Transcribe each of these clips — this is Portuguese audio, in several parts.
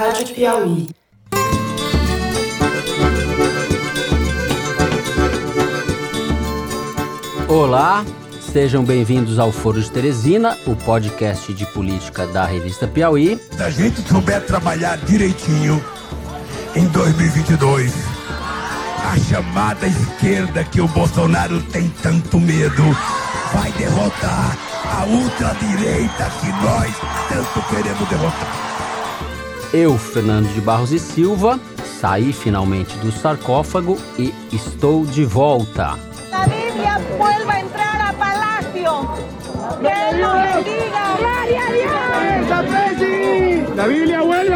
Rádio Piauí. Olá, sejam bem-vindos ao Foro de Teresina, o podcast de política da revista Piauí. Se a gente souber trabalhar direitinho em 2022, a chamada esquerda que o Bolsonaro tem tanto medo vai derrotar a ultradireita que nós tanto queremos derrotar. Eu, Fernando de Barros e Silva, saí finalmente do sarcófago e estou de volta. La Biblia vuelva a entrar a a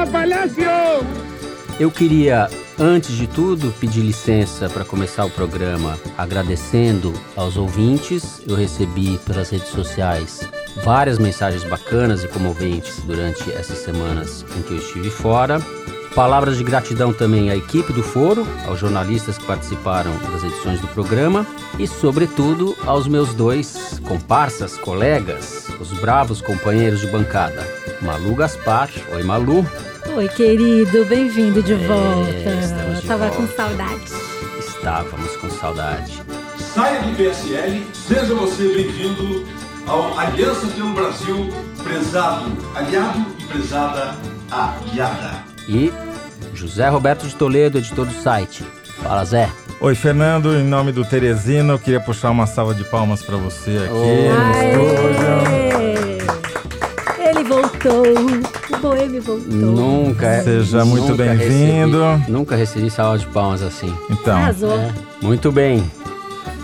a Palacio. Eu queria, antes de tudo, pedir licença para começar o programa agradecendo aos ouvintes. Eu recebi pelas redes sociais várias mensagens bacanas e comoventes durante essas semanas em que eu estive fora. Palavras de gratidão também à equipe do Foro, aos jornalistas que participaram das edições do programa e, sobretudo, aos meus dois comparsas, colegas, os bravos companheiros de bancada, Malu Gaspar. Oi, Malu. Oi, querido, bem-vindo de volta. estamos de Tava volta. com saudade. Estávamos com saudade. Saia do PSL, seja você bem-vindo ao Aliança pelo Brasil, prezado aliado e prezada aliada. E José Roberto de Toledo, editor do site. Fala, Zé. Oi, Fernando, em nome do Teresina, eu queria puxar uma salva de palmas pra você aqui. Aê! Ele voltou. O Boêmio voltou. Nunca. Seja muito nunca bem-vindo. recebi- Nunca recebi salva de palmas assim. Então, Arrasou. Muito bem.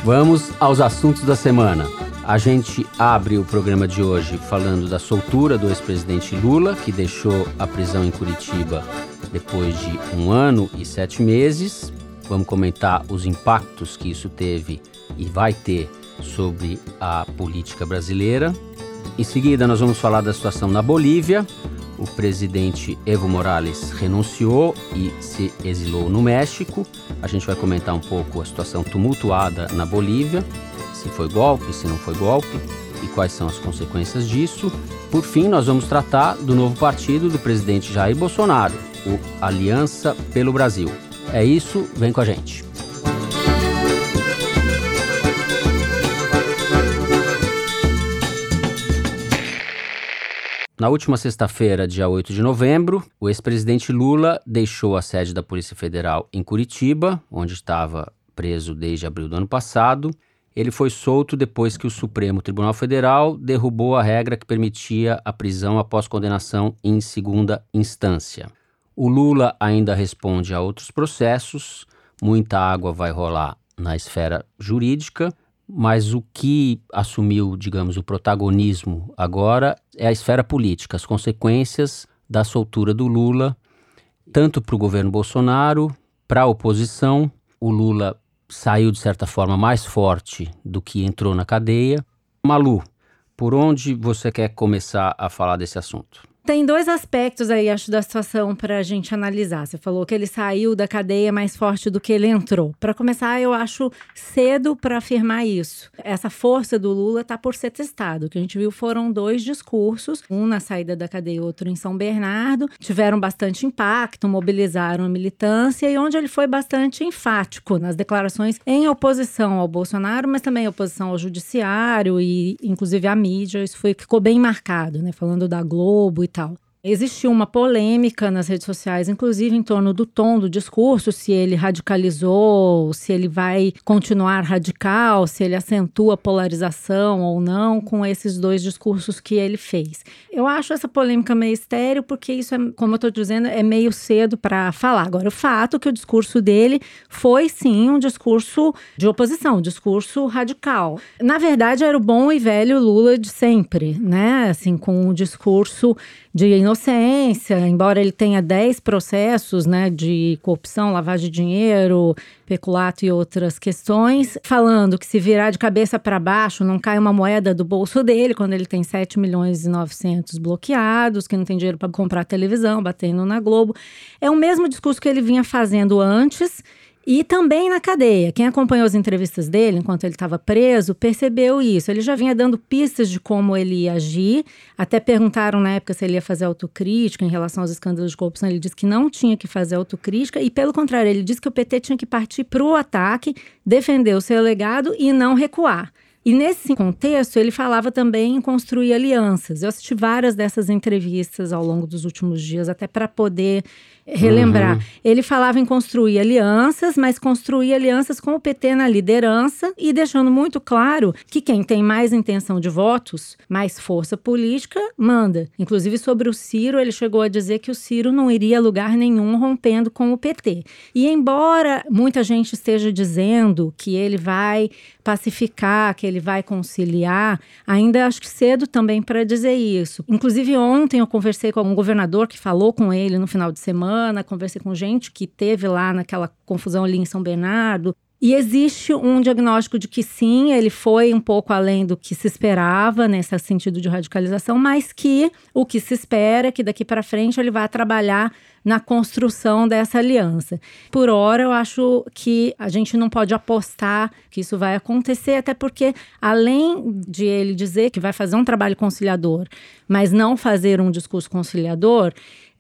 Vamos aos assuntos da semana. A gente abre o programa de hoje falando da soltura do ex-presidente Lula, que deixou a prisão em Curitiba depois de um ano e sete meses. Vamos comentar os impactos que isso teve e vai ter sobre a política brasileira. Em seguida, nós vamos falar da situação na Bolívia. O presidente Evo Morales renunciou e se exilou no México. A gente vai comentar um pouco a situação tumultuada na Bolívia, se foi golpe, se não foi golpe e quais são as consequências disso. Por fim, nós vamos tratar do novo partido do presidente Jair Bolsonaro, o Aliança pelo Brasil. É isso, vem com a gente. Na última sexta-feira, dia 8 de novembro, o ex-presidente Lula deixou a sede da Polícia Federal em Curitiba, onde estava preso desde abril do ano passado. Ele foi solto depois que o Supremo Tribunal Federal derrubou a regra que permitia a prisão após condenação em segunda instância. O Lula ainda responde a outros processos, muita água vai rolar na esfera jurídica, mas o que assumiu, digamos, o protagonismo agora é a esfera política, as consequências da soltura do Lula, tanto para o governo Bolsonaro, para a oposição. O Lula saiu, de certa forma, mais forte do que entrou na cadeia. Malu, por onde você quer começar a falar desse assunto? Tem dois aspectos aí, acho, da situação para a gente analisar. Você falou que ele saiu da cadeia mais forte do que ele entrou. Para começar, eu acho cedo para afirmar isso. Essa força do Lula está por ser testado. O que a gente viu foram dois discursos, um na saída da cadeia e outro em São Bernardo. Tiveram bastante impacto, mobilizaram a militância e onde ele foi bastante enfático nas declarações em oposição ao Bolsonaro, mas também em oposição ao judiciário e, inclusive, à mídia. Isso foi ficou bem marcado, né? Falando da Globo e tal. mental Existiu uma polêmica nas redes sociais, inclusive em torno do tom do discurso, se ele radicalizou, se ele vai continuar radical, se ele acentua a polarização ou não com esses dois discursos que ele fez. Eu acho essa polêmica meio estéreo, porque isso, é, como eu estou dizendo, é meio cedo para falar. Agora, o fato é que o discurso dele foi sim um discurso de oposição, um discurso radical. Na verdade, era o bom e velho Lula de sempre, né? Assim, com um discurso de inocência, embora ele tenha 10 processos né, de corrupção, lavagem de dinheiro, peculato e outras questões, falando que se virar de cabeça para baixo não cai uma moeda do bolso dele, quando ele tem 7 milhões e 900 bloqueados, que não tem dinheiro para comprar televisão, batendo na Globo. É o mesmo discurso que ele vinha fazendo antes E também na cadeia. Quem acompanhou as entrevistas dele enquanto ele estava preso percebeu isso. Ele já vinha dando pistas de como ele ia agir. Até perguntaram na época se ele ia fazer autocrítica em relação aos escândalos de corrupção. Ele disse que não tinha que fazer autocrítica. E, pelo contrário, ele disse que o PT tinha que partir para o ataque, defender o seu legado e não recuar. E nesse contexto, ele falava também em construir alianças. Eu assisti várias dessas entrevistas ao longo dos últimos dias, até para poder relembrar. Uhum. Ele falava em construir alianças, mas construir alianças com o PT na liderança e deixando muito claro que quem tem mais intenção de votos, mais força política, manda. Inclusive sobre o Ciro, ele chegou a dizer que o Ciro não iria a lugar nenhum rompendo com o PT. E embora muita gente esteja dizendo que ele vai pacificar, que ele vai conciliar, ainda acho que cedo também para dizer isso. Inclusive ontem eu conversei com um governador que falou com ele no final de semana semana, conversei com gente que teve lá naquela confusão ali em São Bernardo. E existe um diagnóstico de que sim, ele foi um pouco além do que se esperava nesse sentido de radicalização, mas que o que se espera é que daqui para frente ele vá trabalhar na construção dessa aliança. Por hora, eu acho que a gente não pode apostar que isso vai acontecer, até porque, além de ele dizer que vai fazer um trabalho conciliador, mas não fazer um discurso conciliador,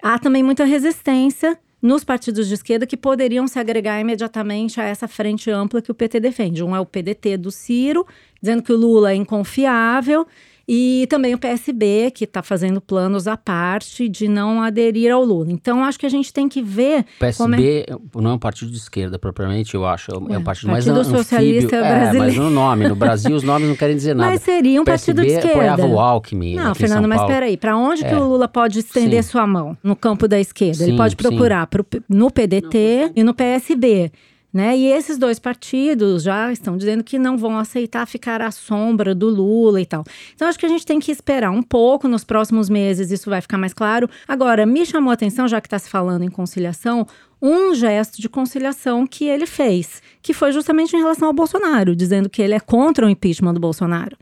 há também muita resistência nos partidos de esquerda que poderiam se agregar imediatamente a essa frente ampla que o PT defende. Um é o PDT do Ciro, dizendo que o Lula é inconfiável, e também o PSB, que está fazendo planos à parte de não aderir ao Lula. Então, acho que a gente tem que ver. O PSB é... não é um partido de esquerda, propriamente, eu acho. É um partido, partido mais Partido Socialista anfíbio. Brasileiro. É, mas no nome. No Brasil, os nomes não querem dizer nada. Mas seria um partido de esquerda. apoiava o Alckmin. Não, Fernando, mas peraí. Para onde é. que o Lula pode estender sim. sua mão? No campo da esquerda. Sim, Ele pode procurar pro, no PDT não, e no PSB. Né? E esses dois partidos já estão dizendo que não vão aceitar ficar à sombra do Lula e tal. Então, acho que a gente tem que esperar um pouco, nos próximos meses isso vai ficar mais claro. Agora, me chamou a atenção, já que está se falando em conciliação, um gesto de conciliação que ele fez, que foi justamente em relação ao Bolsonaro, dizendo que ele é contra o impeachment do Bolsonaro.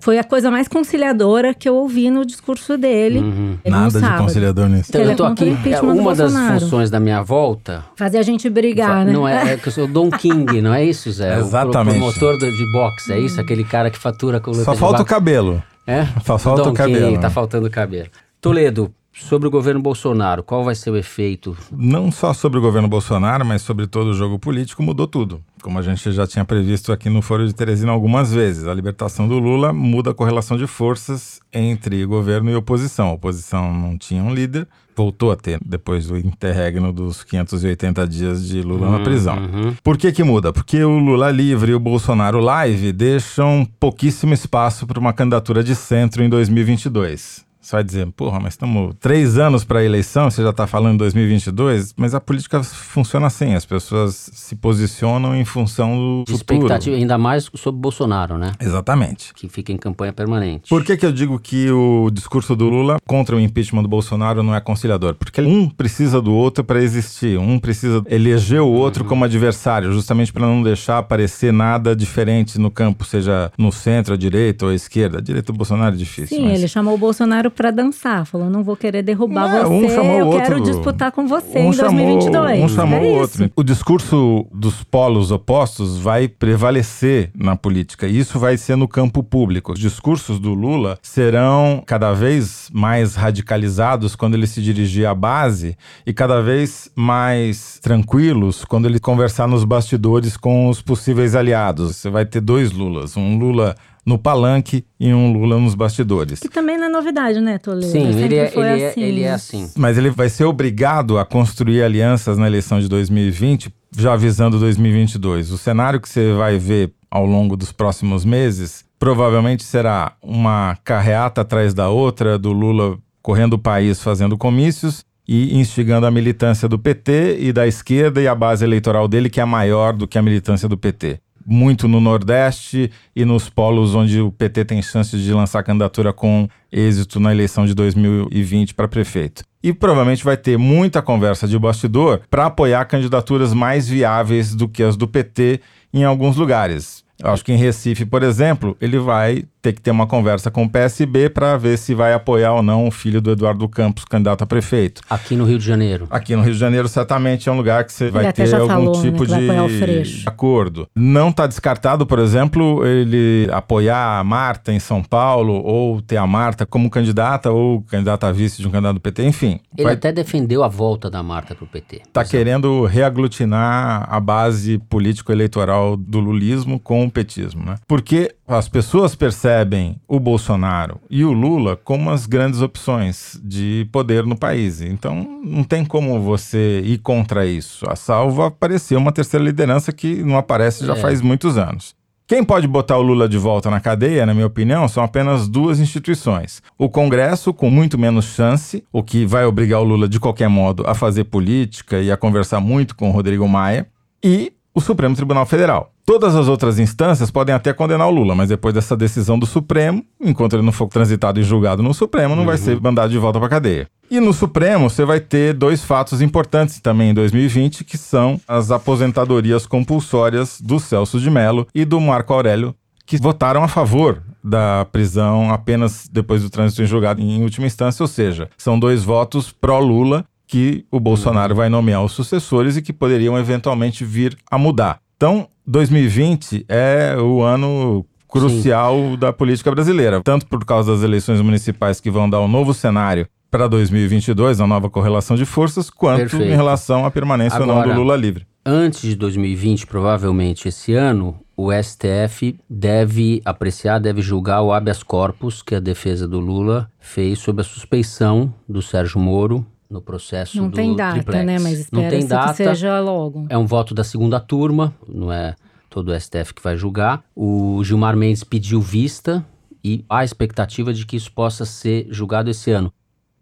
Foi a coisa mais conciliadora que eu ouvi no discurso dele. Uhum. Nada de conciliador nisso. Então, eu tô aqui. É uma das funções da minha volta. Fazer a gente brigar, né? Não é, é que eu sou o Don King, não é isso, Zé? Exatamente. O promotor de boxe, é isso? Aquele cara que fatura com Só falta o cabelo. É? Só falta Don o cabelo. King, tá faltando cabelo. Toledo, sobre o governo Bolsonaro, qual vai ser o efeito? Não só sobre o governo Bolsonaro, mas sobre todo o jogo político, mudou tudo. Como a gente já tinha previsto aqui no Foro de Teresina algumas vezes. A libertação do Lula muda a correlação de forças entre governo e oposição. A oposição não tinha um líder, voltou a ter depois do interregno dos 580 dias de Lula uhum, na prisão. Uhum. Por que que muda? Porque o Lula livre e o Bolsonaro live deixam pouquíssimo espaço para uma candidatura de centro em 2022. Você vai dizer, porra, mas estamos três anos para a eleição, você já está falando em 2022, mas a política funciona assim, as pessoas se posicionam em função do Expectativa, ainda mais sobre Bolsonaro, né? Exatamente. Que fica em campanha permanente. Por que que eu digo que o discurso do Lula contra o impeachment do Bolsonaro não é conciliador? Porque um precisa do outro para existir, um precisa eleger o outro uhum. como adversário, justamente para não deixar aparecer nada diferente no campo, seja no centro, à direita ou à esquerda. A direita do Bolsonaro é difícil. Sim, mas... ele chamou o Bolsonaro para dançar. Falou, não vou querer derrubar é, um você, eu outro. quero disputar com você um em chamou, 2022. Um chamou é o outro. O discurso dos polos opostos vai prevalecer na política. E isso vai ser no campo público. Os discursos do Lula serão cada vez mais radicalizados quando ele se dirigir à base e cada vez mais tranquilos quando ele conversar nos bastidores com os possíveis aliados. Você vai ter dois Lulas. Um Lula no palanque e um Lula nos bastidores. Que também não é novidade, né, Toledo? Sim, ele é, ele, assim. é, ele é assim. Mas ele vai ser obrigado a construir alianças na eleição de 2020, já visando 2022. O cenário que você vai ver ao longo dos próximos meses provavelmente será uma carreata atrás da outra do Lula correndo o país fazendo comícios e instigando a militância do PT e da esquerda e a base eleitoral dele, que é maior do que a militância do PT muito no Nordeste e nos polos onde o PT tem chances de lançar candidatura com êxito na eleição de 2020 para prefeito. E provavelmente vai ter muita conversa de bastidor para apoiar candidaturas mais viáveis do que as do PT em alguns lugares. Eu acho que em Recife, por exemplo, ele vai ter que ter uma conversa com o PSB para ver se vai apoiar ou não o filho do Eduardo Campos, candidato a prefeito. Aqui no Rio de Janeiro. Aqui no Rio de Janeiro, certamente é um lugar que você Ele vai ter algum falou, né, tipo o de acordo. Não está descartado, por exemplo, ele apoiar a Marta em São Paulo, ou ter a Marta como candidata, ou candidata a vice de um candidato do PT, enfim. Ele vai até defendeu a volta da Marta pro PT. tá querendo reaglutinar a base político-eleitoral do lulismo com o petismo, né? Porque as pessoas percebem o Bolsonaro e o Lula como as grandes opções de poder no país. Então, não tem como você ir contra isso. A salvo aparecer uma terceira liderança que não aparece já É. faz muitos anos. Quem pode botar o Lula de volta na cadeia, na minha opinião, são apenas duas instituições. O Congresso, com muito menos chance, o que vai obrigar o Lula, de qualquer modo, a fazer política e a conversar muito com o Rodrigo Maia, e o Supremo Tribunal Federal. Todas as outras instâncias podem até condenar o Lula, mas depois dessa decisão do Supremo, enquanto ele não for transitado e julgado no Supremo, não vai ser mandado de volta para cadeia. E no Supremo, você vai ter dois fatos importantes também em 2020, que são as aposentadorias compulsórias do Celso de Mello e do Marco Aurélio, que votaram a favor da prisão apenas depois do trânsito em julgado em última instância, ou seja, são dois votos pró-Lula que o Bolsonaro vai nomear os sucessores e que poderiam eventualmente vir a mudar. Então, 2020 é o ano crucial da política brasileira, tanto por causa das eleições municipais que vão dar um novo cenário para 2022, a nova correlação de forças, quanto Perfeito. em relação à permanência ou não Agora- do Lula livre. Antes de 2020, provavelmente esse ano, o STF deve apreciar, deve julgar o habeas corpus que a defesa do Lula fez sobre a suspeição do Sérgio Moro no processo Não do tem data, triplex. né? Mas Não tem que data. seja logo. É um voto da segunda turma, não é todo o STF que vai julgar. O Gilmar Mendes pediu vista e há expectativa de que isso possa ser julgado esse ano.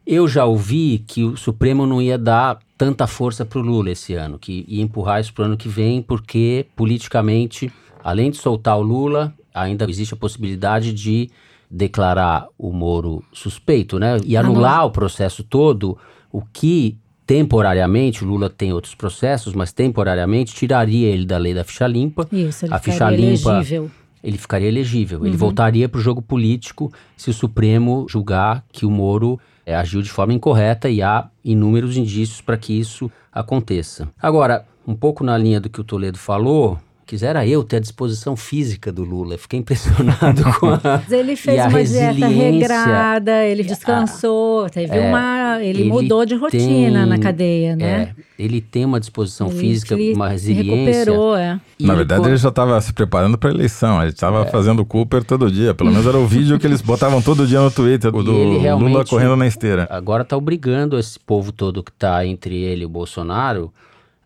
Eu já ouvi que o Supremo não ia dar tanta força para o Lula esse ano, que ia empurrar isso para o ano que vem, porque politicamente, além de soltar o Lula, ainda existe a possibilidade de declarar o Moro suspeito, né? E anular o processo todo, o que temporariamente, o Lula tem outros processos, mas temporariamente tiraria ele da lei da ficha limpa. Isso, ele a ficha ficaria limpa elegível. ele ficaria elegível. Uhum. Ele voltaria para o jogo político se o Supremo julgar que o Moro eh, agiu de forma incorreta e há inúmeros indícios para que isso aconteça. Agora, um pouco na linha do que o Toledo falou, quisera eu ter a disposição física do Lula. Fiquei impressionado com a. Mas ele fez a uma dieta regrada, ele descansou, teve é, uma. Ele, ele mudou de rotina tem- na cadeia, né? É, ele tem uma disposição Ele física, uma resiliência. recuperou, é. E Na verdade, co- ele já estava se preparando para a eleição. Ele estava É. fazendo Cooper todo dia. Pelo menos era o vídeo que eles botavam todo dia no Twitter, o do Lula correndo na esteira. agora está obrigando esse povo todo que está entre ele e o Bolsonaro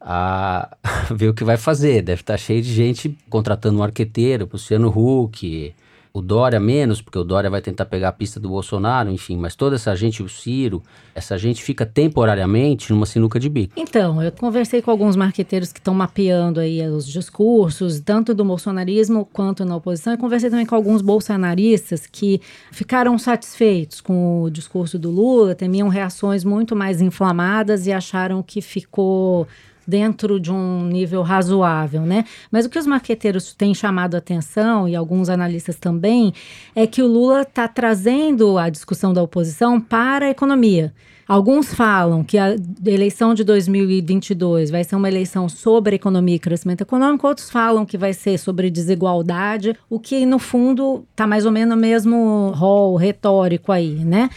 a ver o que vai fazer. Deve estar cheio de gente contratando um arqueteiro, o Luciano Huck, o Dória menos, porque o Dória vai tentar pegar a pista do Bolsonaro, enfim. Mas toda essa gente, o Ciro, essa gente fica temporariamente numa sinuca de bico. Então, eu conversei com alguns marqueteiros que estão mapeando aí os discursos, tanto do bolsonarismo quanto na oposição, e conversei também com alguns bolsonaristas que ficaram satisfeitos com o discurso do Lula, temiam reações muito mais inflamadas e acharam que ficou dentro de um nível razoável, né? Mas o que os marqueteiros têm chamado a atenção e alguns analistas também é que o Lula está trazendo a discussão da oposição para a economia. Alguns falam que a eleição de 2022 vai ser uma eleição sobre economia e crescimento econômico, outros falam que vai ser sobre desigualdade, o que no fundo está mais ou menos no mesmo rol retórico aí, né?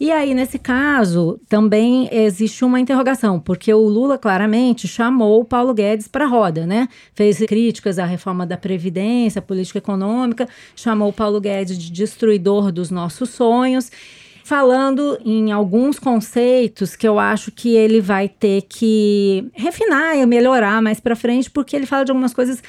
E aí, nesse caso, também existe uma interrogação, porque o Lula claramente chamou o Paulo Guedes para a roda, né? Fez críticas à reforma da Previdência, política econômica, chamou o Paulo Guedes de destruidor dos nossos sonhos falando em alguns conceitos que eu acho que ele vai ter que refinar e melhorar mais para frente, porque ele fala de algumas coisas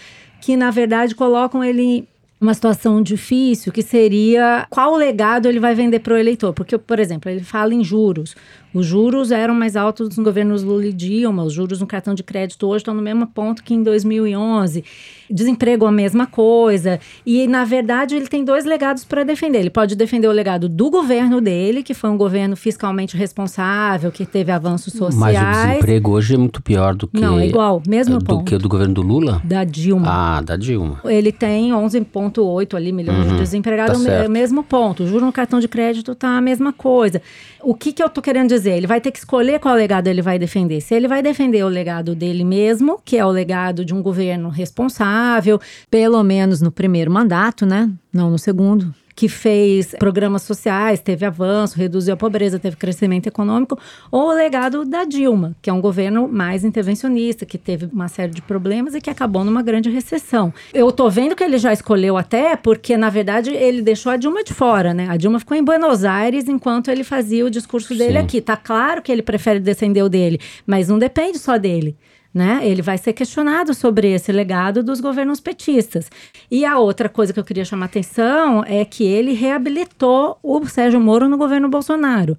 que na verdade colocam ele uma situação difícil, que seria qual legado ele vai vender para o eleitor. Porque, por exemplo, ele fala em juros. Os juros eram mais altos nos governos Lula e Dilma, os juros no cartão de crédito hoje estão no mesmo ponto que em 2011. Desemprego a mesma coisa. E, na verdade, ele tem dois legados para defender. Ele pode defender o legado do governo dele, que foi um governo fiscalmente responsável, que teve avanços sociais. Mas o desemprego hoje é muito pior do que. Não, é igual, mesmo do ponto. que o do governo do Lula? Da Dilma. Ah, da Dilma. Ele tem 11,8 ali milhões Uhum, de desempregados, tá é certo. o mesmo ponto. O juro no cartão de crédito tá a mesma coisa. O que, que eu tô querendo dizer? Ele vai ter que escolher qual legado ele vai defender. Se ele vai defender o legado dele mesmo, que é o legado de um governo responsável, pelo menos no primeiro mandato, né? Não no segundo. Que fez programas sociais, teve avanço, reduziu a pobreza, teve crescimento econômico, ou o legado da Dilma, que é um governo mais intervencionista, que teve uma série de problemas e que acabou numa grande recessão. Eu tô vendo que ele já escolheu até, porque na verdade ele deixou a Dilma de fora, né? A Dilma ficou em Buenos Aires enquanto ele fazia o discurso dele Sim. aqui. Tá claro que ele prefere defender o dele, mas não depende só dele. Né? Ele vai ser questionado sobre esse legado dos governos petistas. E a outra coisa que eu queria chamar atenção é que ele reabilitou o Sérgio Moro no governo Bolsonaro.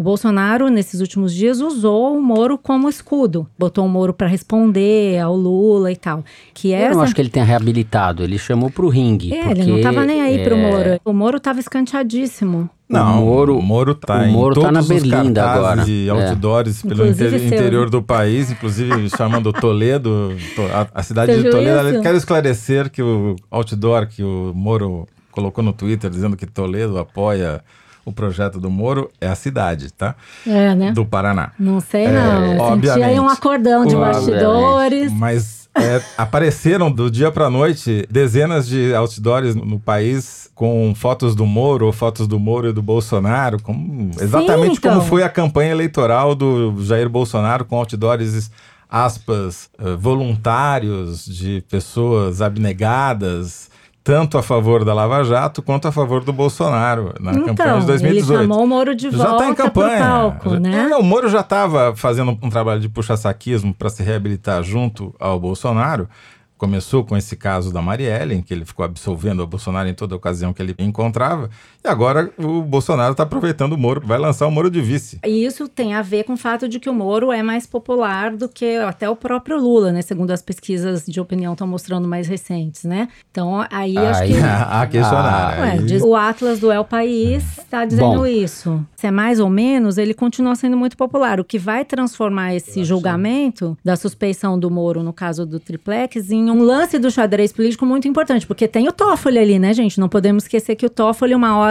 O Bolsonaro, nesses últimos dias, usou o Moro como escudo. Botou o Moro para responder ao Lula e tal. Que Eu não acho que ele tenha reabilitado, ele chamou pro ringue. É, porque, ele não tava nem aí é, Moro. O Moro tava escanteadíssimo. Não, O Moro- o Moro tá o em Moro todos tá na os Berlinda cartazes agora. e É. outdoors pelo Inclusive inte- seu. interior do país, inclusive chamando Toledo, to- a, a cidade Você de Toledo. isso? Quero esclarecer que o outdoor que o Moro colocou no Twitter dizendo que Toledo apoia o projeto do Moro é a cidade, tá? É, né? Do Paraná. Não sei, É, não. Obviamente. aí um acordão de Obviamente. bastidores. Mas é, apareceram do dia pra noite dezenas de outdoors no, país com fotos do Moro ou fotos do Moro e do Bolsonaro, como- exatamente então. como foi a campanha eleitoral do Jair Bolsonaro com outdoors aspas eh, voluntários de pessoas abnegadas tanto a favor da Lava Jato quanto a favor do Bolsonaro na campanha de Então, 2018. ele chamou o Moro de Já volta tá em campanha. palco, Já- né? Não, o Moro já estava fazendo um trabalho de puxa-saquismo para se reabilitar junto ao Bolsonaro. Começou com esse caso da Marielle, em que ele ficou absolvendo o Bolsonaro em toda ocasião que ele encontrava. E agora o Bolsonaro está aproveitando o Moro, vai lançar o Moro de vice. E isso tem a ver com o fato de que o Moro é mais popular do que até o próprio Lula, né? Segundo as pesquisas de opinião estão mostrando mais recentes, né? Então, aí acho que... a questionar. Ué, Aí- diz- o Atlas do El País está dizendo Bom. isso. Se é mais ou menos, ele continua sendo muito popular. O que vai transformar esse julgamento da suspeição do Moro, no caso do triplex, em um lance do xadrez político muito importante. Porque tem o Toffoli ali, né, gente? Não podemos esquecer que o Toffoli, uma hora,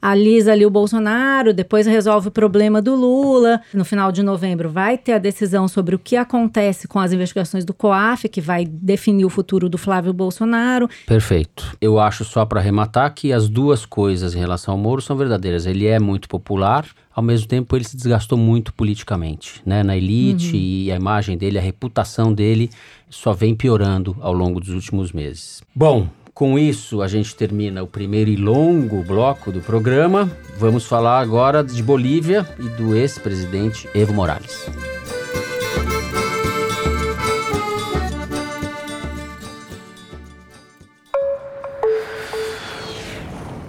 alisa ali o Bolsonaro, depois resolve o problema do Lula. No final de novembro vai ter a decisão sobre o que acontece com as investigações do COAF, que vai definir o futuro do Flávio Bolsonaro. Perfeito. Eu acho só para arrematar que as duas coisas em relação ao Moro são verdadeiras. Ele é muito popular, ao mesmo tempo ele se desgastou muito politicamente, né? Na elite e a imagem dele, a reputação dele só vem piorando ao longo dos últimos meses. Bom, com isso a gente termina o primeiro e longo bloco do programa. Vamos falar agora de Bolívia e do ex-presidente Evo Morales.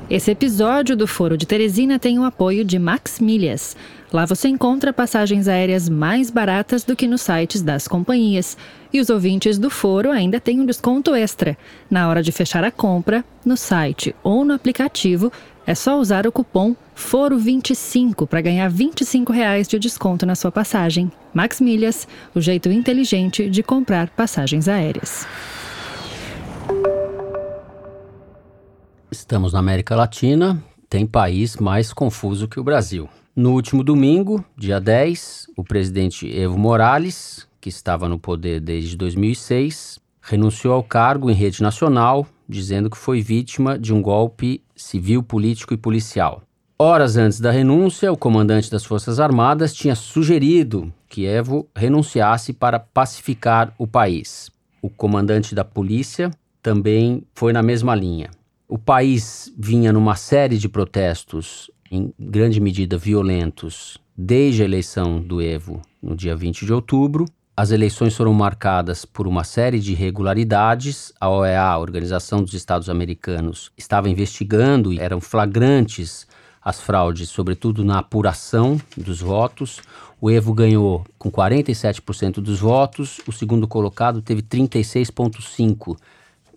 Esse episódio do Foro de Teresina tem o apoio de Max Milhas. Lá você encontra passagens aéreas mais baratas do que nos sites das companhias. E os ouvintes do Foro ainda têm um desconto extra. Na hora de fechar a compra, no site ou no aplicativo, é só usar o cupom FORO25 para ganhar 25 reais de desconto na sua passagem. Max Milhas, o jeito inteligente de comprar passagens aéreas. Estamos na América Latina, tem país mais confuso que o Brasil. No último domingo, dia 10, o presidente Evo Morales, que estava no poder desde 2006, renunciou ao cargo em rede nacional, dizendo que foi vítima de um golpe civil, político e policial. Horas antes da renúncia, o comandante das Forças Armadas tinha sugerido que Evo renunciasse para pacificar o país. O comandante da polícia também foi na mesma linha. O país vinha numa série de protestos, em grande medida violentos, desde a eleição do Evo no dia 20 de outubro. As eleições foram marcadas por uma série de irregularidades. A OEA, a Organização dos Estados Americanos, estava investigando e eram flagrantes as fraudes, sobretudo na apuração dos votos. O Evo ganhou com 47% dos votos, o segundo colocado teve 36,5%,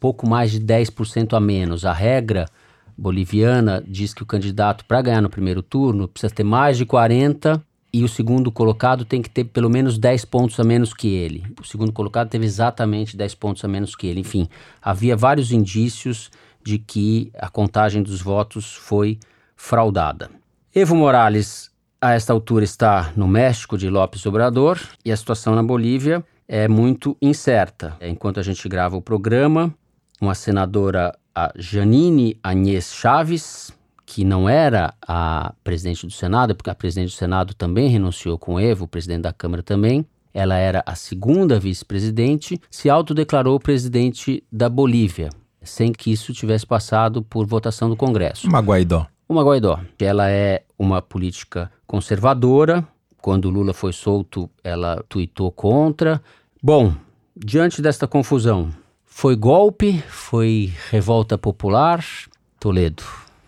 pouco mais de 10% a menos. A regra boliviana diz que o candidato, para ganhar no primeiro turno, precisa ter mais de 40 e o segundo colocado tem que ter pelo menos 10 pontos a menos que ele. O segundo colocado teve exatamente 10 pontos a menos que ele. Enfim, havia vários indícios de que a contagem dos votos foi fraudada. Evo Morales, a esta altura, está no México de López Obrador e a situação na Bolívia é muito incerta. Enquanto a gente grava o programa, uma senadora, a Janine Agnès Chaves, que não era a presidente do Senado, porque a presidente do Senado também renunciou com Evo, o presidente da Câmara também. Ela era a segunda vice-presidente, se autodeclarou presidente da Bolívia, sem que isso tivesse passado por votação do Congresso. Uma Guaidó. Uma Guaidó. Ela é uma política conservadora. Quando Lula foi solto, ela tuitou contra. Bom, diante desta confusão, foi golpe? Foi revolta popular? Toledo.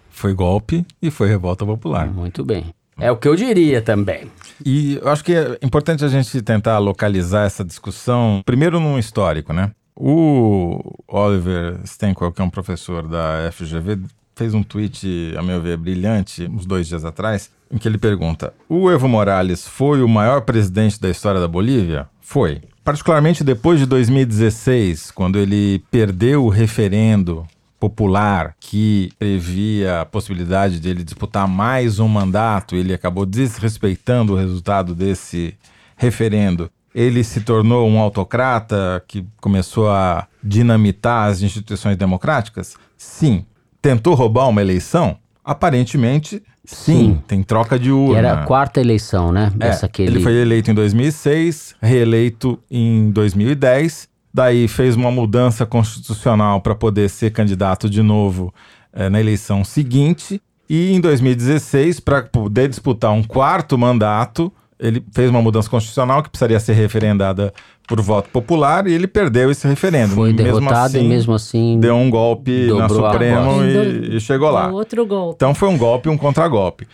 Foi golpe e foi revolta popular. Muito bem. É o que eu diria também. E eu acho que é importante a gente tentar localizar essa discussão, primeiro num histórico, né? O Oliver Stenkel, que é um professor da FGV, fez um tweet, a meu ver, brilhante, uns dois dias atrás, em que ele pergunta: O Evo Morales foi o maior presidente da história da Bolívia? Foi. Particularmente depois de 2016, quando ele perdeu o referendo popular que previa a possibilidade de ele disputar mais um mandato, ele acabou desrespeitando o resultado desse referendo. Ele se tornou um autocrata que começou a dinamitar as instituições democráticas? Sim. Tentou roubar uma eleição? Aparentemente, sim. sim. Tem troca de urna. era a quarta eleição, né? É, Essa que ele... ele foi eleito em 2006, reeleito em 2010 Daí fez uma mudança constitucional para poder ser candidato de novo é, na eleição seguinte. E em 2016, para poder disputar um quarto mandato, ele fez uma mudança constitucional que precisaria ser referendada por voto popular e ele perdeu esse referendo. Foi mesmo derrotado assim, e mesmo assim deu um golpe na Supremo e, e, chegou lá. Outro golpe. Então foi um golpe, um contragolpe.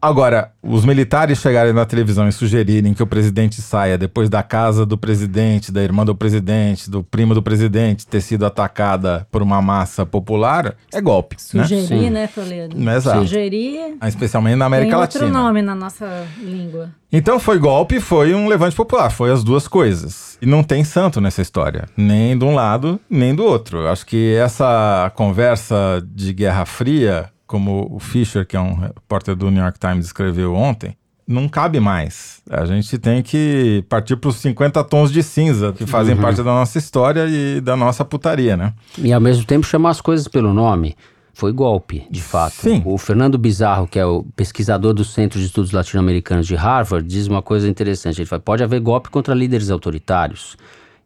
Agora, os militares chegarem na televisão e sugerirem que o presidente saia depois da casa do presidente, da irmã do presidente, do primo do presidente ter sido atacada por uma massa popular, é golpe. Né? Sugerir, né, né Toledo? Exato. Sugerir. Especialmente na América tem Latina. outro nome na nossa língua. Então foi golpe e foi um levante popular, foi as duas coisas. E não tem santo nessa história, nem de um lado, nem do outro. Acho que essa conversa de Guerra Fria como o Fischer, que é um repórter do New York Times, escreveu ontem, não cabe mais. A gente tem que partir para os 50 tons de cinza que fazem uhum. parte da nossa história e da nossa putaria, né? E ao mesmo tempo chamar as coisas pelo nome. Foi golpe, de fato. Sim. O Fernando Bizarro, que é o pesquisador do Centro de Estudos Latino-Americanos de Harvard, diz uma coisa interessante. Ele fala: pode haver golpe contra líderes autoritários.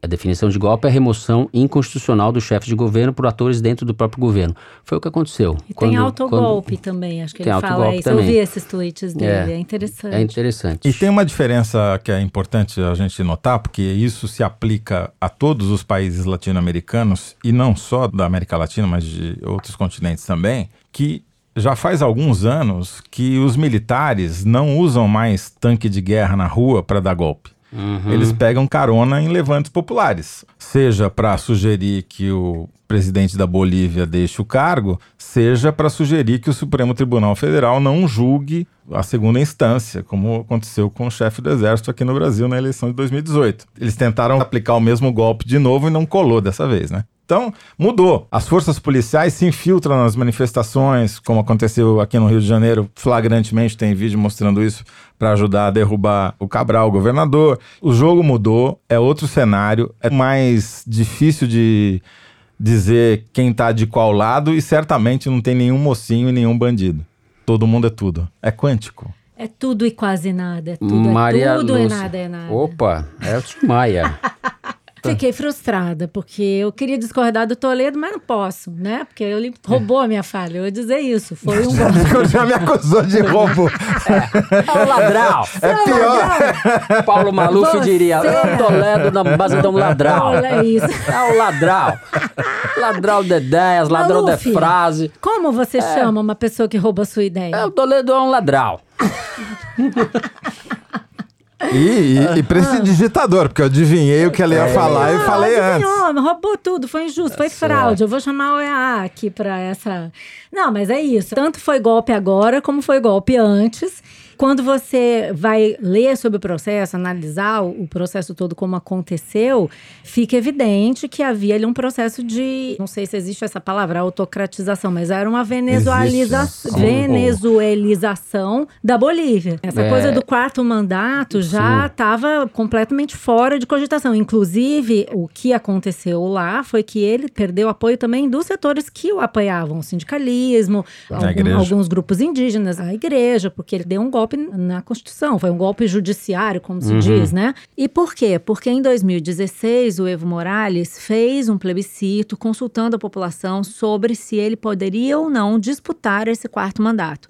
A definição de golpe é a remoção inconstitucional do chefe de governo por atores dentro do próprio governo. Foi o que aconteceu. E quando, tem autogolpe quando... também, acho que ele fala isso. Também. Eu vi esses tweets dele, é, é, interessante. É interessante. E tem uma diferença que é importante a gente notar, porque isso se aplica a todos os países latino-americanos, e não só da América Latina, mas de outros continentes também, que já faz alguns anos que os militares não usam mais tanque de guerra na rua para dar golpe. Uhum. Eles pegam carona em levantes populares, seja para sugerir que o presidente da Bolívia deixe o cargo, seja para sugerir que o Supremo Tribunal Federal não julgue a segunda instância, como aconteceu com o chefe do Exército aqui no Brasil na eleição de 2018. Eles tentaram aplicar o mesmo golpe de novo e não colou dessa vez, né? Então, mudou. As forças policiais se infiltram nas manifestações, como aconteceu aqui no Rio de Janeiro, flagrantemente, tem vídeo mostrando isso, para ajudar a derrubar o Cabral, o governador. O jogo mudou, é outro cenário, é mais difícil de dizer quem está de qual lado e certamente não tem nenhum mocinho e nenhum bandido. Todo mundo é tudo. É quântico. É tudo e quase nada. É tudo, Maria é tudo Lúcia. e nada é nada. Opa, é o Maia. Fiquei frustrada, porque eu queria discordar do Toledo, mas não posso, né? Porque ele roubou a minha falha. Eu ia dizer isso. Foi um. Já me acusou de roubo. É o ladrão. É pior. Paulo Maluf Você- diria, é o Toledo na base de um ladrão. Olha isso. É o ladrão. Ladrão de ideias, ladrão Maluf, de frase. Como você chama uma pessoa que rouba a sua ideia? É, o Toledo é um ladrão. E, e, e pra esse digitador, porque eu adivinhei o que ela ia falar e Não, falei antes. adivinhou, roubou tudo, foi injusto, foi fraude. Eu vou chamar o EA aqui pra essa. Não, mas é isso. Tanto foi golpe agora, como foi golpe antes. Quando você vai ler sobre o processo, analisar o processo todo como aconteceu, fica evidente que havia ali um processo de, não sei se existe essa palavra, autocratização, mas era uma venezualiza Existe. venezuelização da Bolívia. Essa É. coisa do quarto mandato já estava completamente fora de cogitação. Inclusive, o que aconteceu lá foi que ele perdeu apoio também dos setores que o apoiavam, o sindicalismo, algum- alguns grupos indígenas, a igreja, porque ele deu um golpe na Constituição, foi um golpe judiciário, como se diz, né? E por quê? Porque em 2016 o Evo Morales fez um plebiscito consultando a população sobre se ele poderia ou não disputar esse quarto mandato.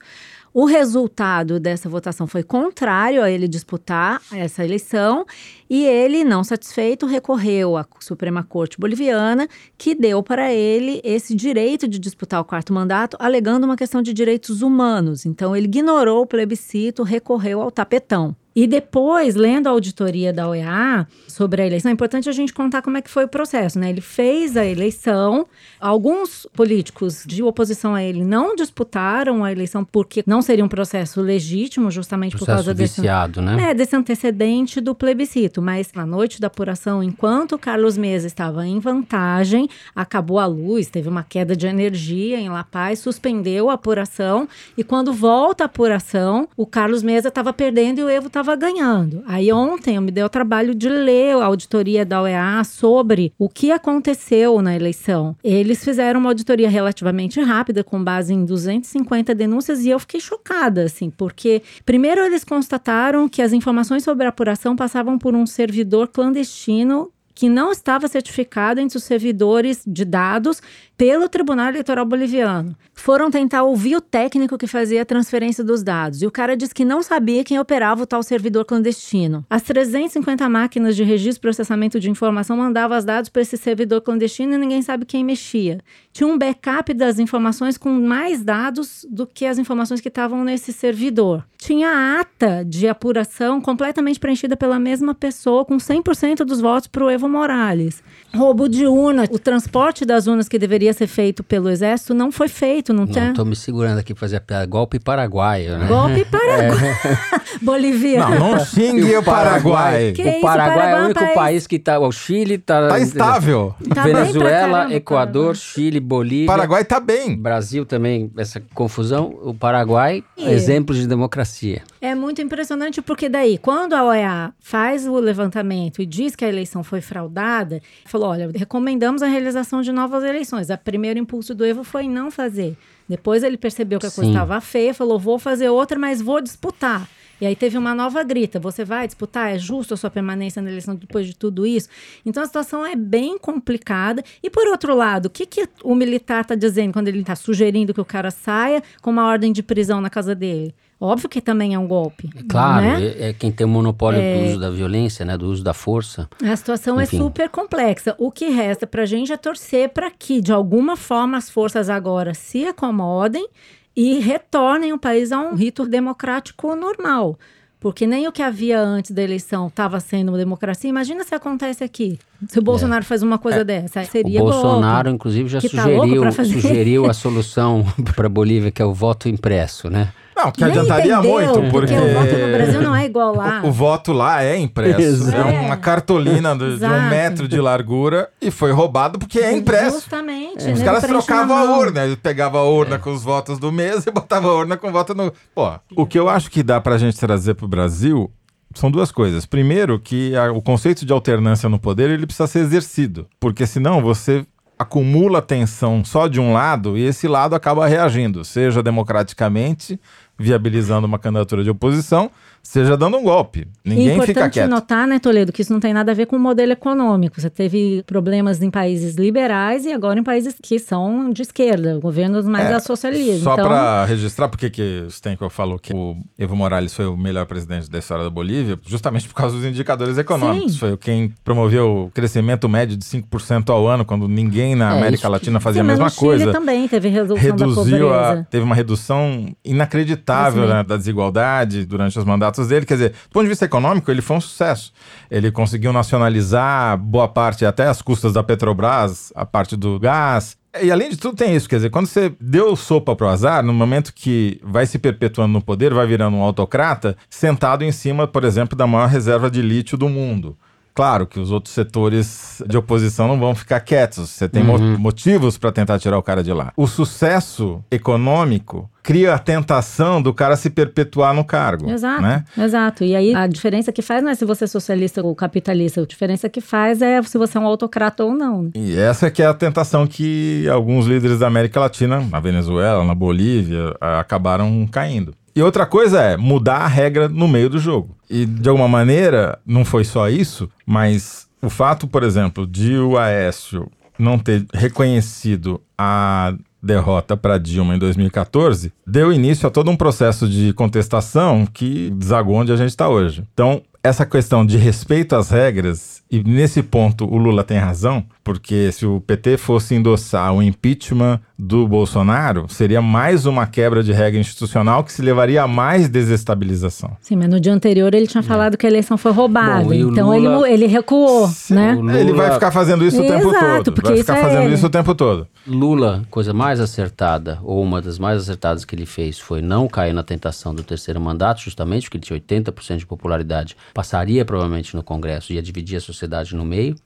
O resultado dessa votação foi contrário a ele disputar essa eleição e ele, não satisfeito, recorreu à Suprema Corte Boliviana, que deu para ele esse direito de disputar o quarto mandato, alegando uma questão de direitos humanos. Então, ele ignorou o plebiscito, recorreu ao tapetão. E depois, lendo a auditoria da OEA sobre a eleição, é importante a gente contar como é que foi o processo, né? Ele fez a eleição, alguns políticos de oposição a ele não disputaram a eleição porque não seria um processo legítimo, justamente por Processo causa desse viciado, né? é, desse antecedente do plebiscito. Mas na noite da apuração, enquanto o Carlos Mesa estava em vantagem, acabou a luz, teve uma queda de energia em La Paz, suspendeu a apuração. E quando volta a apuração, o Carlos Mesa estava perdendo e o Evo estava ganhando. Aí ontem eu me dei o trabalho de ler a auditoria da OEA sobre o que aconteceu na eleição. Eles fizeram uma auditoria relativamente rápida, com base em 250 denúncias, e eu fiquei chocada, assim, porque primeiro eles constataram que as informações sobre a apuração passavam por um servidor clandestino que não estava certificado entre os servidores de dados pelo Tribunal Eleitoral Boliviano. Foram tentar ouvir o técnico que fazia a transferência dos dados e o cara disse que não sabia quem operava o tal servidor clandestino. As 350 máquinas de registro e processamento de informação mandavam os dados para esse servidor clandestino e ninguém sabe quem mexia. Tinha um backup das informações com mais dados do que as informações que estavam nesse servidor. Tinha a ata de apuração completamente preenchida pela mesma pessoa, com 100% dos votos para o Evo Morales. Roubo de urna, o transporte das urnas que deveria ser feito pelo Exército não foi feito, não, tem. Não, tô me segurando aqui pra fazer a piada. Golpe paraguaio, né? Golpe Paraguai. Boliviano. Não, não xingue o Paraguai. Que o Paraguai, Paraguai é é o um único país- país que tá. O Chile tá. Tá estável. Tá Venezuela, caramba, Equador, Paraguai. Chile, Bolívia. Paraguai tá bem. Brasil também, essa confusão. O Paraguai, E- exemplos de democracia. É muito impressionante porque daí, quando a OEA faz o levantamento e diz que a eleição foi fraudada, falou, olha, recomendamos a realização de novas eleições. O primeiro impulso do Evo foi não fazer. Depois ele percebeu que a coisa estava feia, falou, vou fazer outra, mas vou disputar. E aí teve uma nova grita, você vai disputar? É justo a sua permanência na eleição depois de tudo isso? Então a situação é bem complicada. E por outro lado, o que, que o militar está dizendo quando ele está sugerindo que o cara saia com uma ordem de prisão na casa dele? Óbvio que também é um golpe. Claro, né? é, é quem tem o monopólio do uso da violência, né? Do uso da força. A situação Enfim. é super complexa. O que resta para a gente é torcer para que, de alguma forma, as forças agora se acomodem e retornem o país a um rito democrático normal. Porque nem o que havia antes da eleição estava sendo uma democracia. Imagina se acontece aqui. Se o Bolsonaro faz uma coisa dessa. Seria É. o Bolsonaro, golpe. inclusive, já tá sugeriu, fazer. sugeriu a solução para a Bolívia, que é o voto impresso, né? Não, que adiantaria entendeu, muito, porque... porque o voto no Brasil não é igual lá. O, o voto lá é impresso. Exato. É uma cartolina do- de um metro de largura e foi roubado porque é impresso. Justamente. Os nego caras trocavam a urna. Ele pegava a urna com os votos do mês e botava a urna com o voto no. Pô, o que eu acho que dá pra gente trazer pro Brasil são duas coisas. Primeiro, que a- o conceito de alternância no poder ele precisa ser exercido. Porque senão você acumula tensão só de um lado e esse lado acaba reagindo, seja democraticamente viabilizando uma candidatura de oposição, seja dando um golpe. Ninguém é fica importante quieto. notar, né, Toledo, que isso não tem nada a ver com o modelo econômico. Você teve problemas em países liberais e agora em países que são de esquerda, governos mais É, socialistas. Só então, para registrar, porque que o Stenkel falou que o Evo Morales foi o melhor presidente da história da Bolívia, justamente por causa dos indicadores econômicos. Sim. Foi quem promoveu o crescimento médio de 5% ao ano, quando ninguém na É, América Latina sim, fazia a mesma Chile coisa. também teve redução da Reduziu a, pobreza. teve uma redução inacreditável Né, da desigualdade durante os mandatos dele. Quer dizer, do ponto de vista econômico, ele foi um sucesso. Ele conseguiu nacionalizar boa parte, até as custas da Petrobras, a parte do gás. E além de tudo, tem isso. Quer dizer, quando você deu sopa pro azar, no momento que vai se perpetuando no poder, vai virando um autocrata, sentado em cima, por exemplo, da maior reserva de lítio do mundo. Claro que os outros setores de oposição não vão ficar quietos. Você tem mo- motivos para tentar tirar o cara de lá. O sucesso econômico cria a tentação do cara se perpetuar no cargo. Exato, Né? exato. E aí a diferença que faz não é se você é socialista ou capitalista, a diferença que faz é se você é um autocrata ou não. né? E essa é que é a tentação que alguns líderes da América Latina, na Venezuela, na Bolívia, acabaram caindo. E outra coisa é mudar a regra no meio do jogo. E de alguma maneira, não foi só isso, mas o fato, por exemplo, de o Aécio não ter reconhecido a derrota para Dilma em 2014 deu início a todo um processo de contestação que desagou onde a gente está hoje. Então, essa questão de respeito às regras, e nesse ponto o Lula tem razão, porque se o PT fosse endossar o impeachment do Bolsonaro, seria mais uma quebra de regra institucional que se levaria a mais desestabilização. Sim, mas no dia anterior ele tinha falado que a eleição foi roubada. Bom, e então ele, Lula- mu- ele recuou, né? o Lula- Ele vai ficar fazendo isso o tempo Exato, todo. porque Vai isso ficar é fazendo ele. isso o tempo todo. Lula, coisa mais acertada, ou uma das mais acertadas que ele fez, foi não cair na tentação do terceiro mandato, justamente porque ele tinha 80% de popularidade, passaria provavelmente no Congresso, ia dividir a sociedade no meio.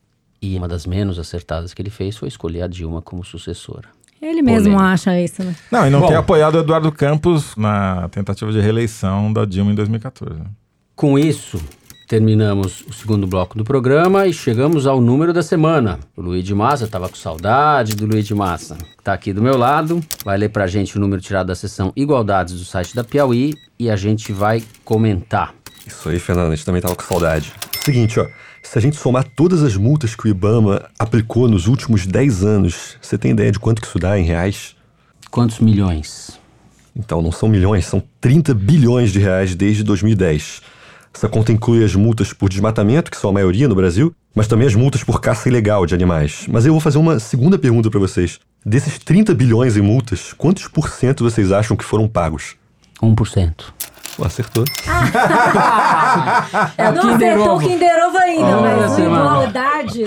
E uma das menos acertadas que ele fez foi escolher a Dilma como sucessora. Ele mesmo Polêmico. acha isso, né? Não, e não Bom. ter apoiado o Eduardo Campos na tentativa de reeleição da Dilma em 2014. Com isso, terminamos o segundo bloco do programa e chegamos ao número da semana. O Luiz de Massa, eu tava com saudade do Luiz de Massa. Tá aqui do meu lado, vai ler pra gente o número tirado da seção Igualdades do site da Piauí e a gente vai comentar. Isso aí, Fernando, a gente também tava com saudade. Seguinte, ó. Se a gente somar todas as multas que o Ibama aplicou nos últimos 10 anos, você tem ideia de quanto que isso dá em reais? Quantos milhões? Então, não são milhões, são 30 bilhões de reais desde 2010. Essa conta inclui as multas por desmatamento, que são a maioria no Brasil, mas também as multas por caça ilegal de animais. Mas eu vou fazer uma segunda pergunta pra vocês. Desses 30 bilhões em multas, quantos por cento vocês acham que foram pagos? 1%. Acertou. É não acertou o Kinder Ovo ainda, Olha, mas igualdade.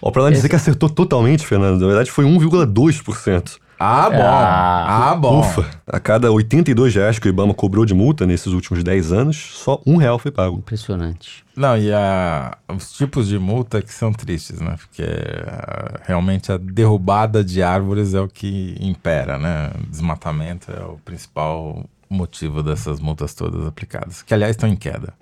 Ó, pra não dizer que acertou totalmente, Fernando, na verdade foi 1,2%. Ah, bom. Ah, bom. Ufa! A cada 82 reais que o Ibama cobrou de multa nesses últimos 10 anos, só um real foi pago. Impressionante. Não, e a- os tipos de multa que são tristes, né? Porque ah, realmente a derrubada de árvores é o que impera, né? Desmatamento é o principal motivo dessas multas todas aplicadas. Que, aliás, estão em queda.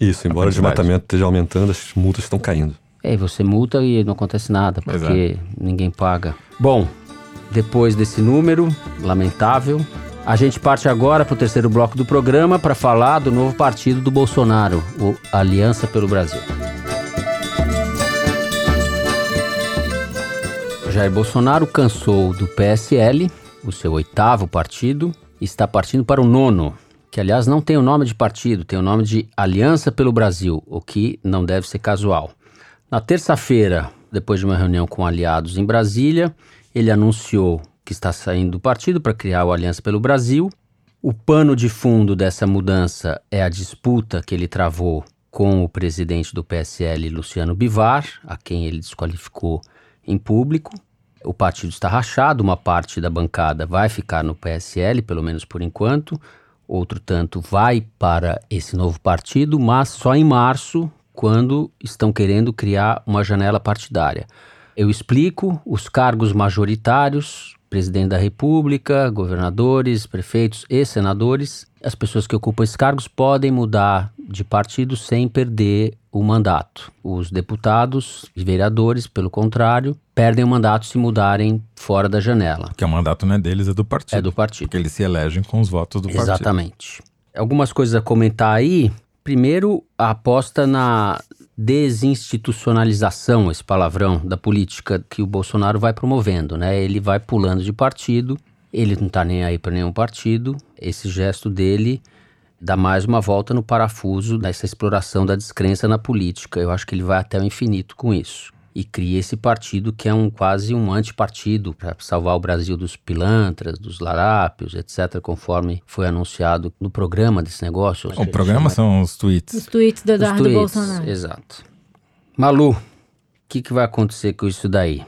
Isso, embora o desmatamento esteja aumentando, as multas estão caindo. É, e você multa e não acontece nada, porque ninguém paga. Bom, depois desse número lamentável, a gente parte agora para o terceiro bloco do programa para falar do novo partido do Bolsonaro, o Aliança pelo Brasil. Jair Bolsonaro cansou do PSL, o seu oitavo partido, está partindo para o nono, que aliás não tem o nome de partido, tem o nome de Aliança pelo Brasil, o que não deve ser casual. Na terça-feira, depois de uma reunião com aliados em Brasília, ele anunciou que está saindo do partido para criar o Aliança pelo Brasil. O pano de fundo dessa mudança é a disputa que ele travou com o presidente do PSL, Luciano Bivar, a quem ele desqualificou em público. O partido está rachado, uma parte da bancada vai ficar no PSL, pelo menos por enquanto, outro tanto vai para esse novo partido, mas só em março, quando estão querendo criar uma janela partidária. Eu explico os cargos majoritários presidente da República, governadores, prefeitos e senadores. As pessoas que ocupam esses cargos podem mudar de partido sem perder o mandato. Os deputados e vereadores, pelo contrário, perdem o mandato se mudarem fora da janela. Que o mandato não é deles, é do partido. É do partido. Porque eles se elegem com os votos do partido. Exatamente. Algumas coisas a comentar aí. Primeiro, a aposta na desinstitucionalização, esse palavrão da política que o Bolsonaro vai promovendo, né? Ele vai pulando de partido, ele não tá nem aí para nenhum partido. Esse gesto dele dá mais uma volta no parafuso dessa exploração da descrença na política. Eu acho que ele vai até o infinito com isso. E cria esse partido que é um quase um antipartido para salvar o Brasil dos pilantras, dos larápios, etc., conforme foi anunciado no programa desse negócio. O programa são os tweets. Os tweets do Os Eduardo tweets, Bolsonaro. Exato. Malu, o que, que vai acontecer com isso daí?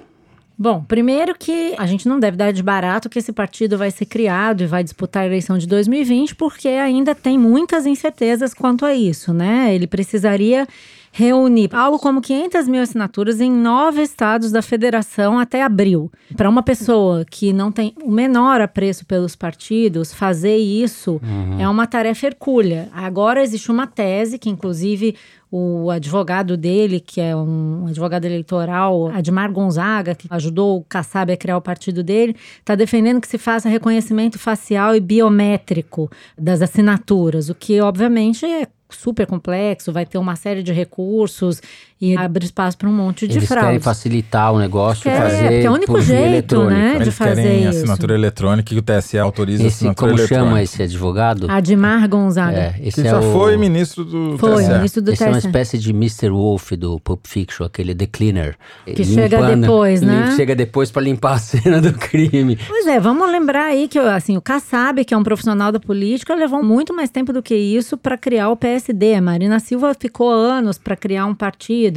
Bom, primeiro que a gente não deve dar de barato que esse partido vai ser criado e vai disputar a eleição de 2020, porque ainda tem muitas incertezas quanto a isso, né? Ele precisaria reunir algo como 500 mil assinaturas em nove estados da federação até abril. Para uma pessoa que não tem o menor apreço pelos partidos, fazer isso é uma tarefa hercúlea. Agora existe uma tese que, inclusive, o advogado dele, que é um advogado eleitoral, Admar Gonzaga, que ajudou o Kassab a criar o partido dele, está defendendo que se faça reconhecimento facial e biométrico das assinaturas, o que obviamente é super complexo, vai ter uma série de recursos e abre espaço para um monte de Eles querem facilitar o negócio, Quer, fazer porque é o único jeito, né, de Eles fazer querem isso. assinatura eletrônica e o TSE autoriza a Esse, assinatura como eletrônica. chama esse advogado? Admar Gonzaga. É, esse Que é já o, foi ministro do Foi, TSE. ministro do Esse é uma TSE. espécie de Mr. Wolf do Pulp Fiction, aquele The Cleaner. Que chega depois, né? Chega depois para limpar a cena do crime. Pois é, vamos lembrar aí que assim, o Kassab, que é um profissional da política, levou muito mais tempo do que isso para criar o PSD. A Marina Silva ficou anos para criar um partido.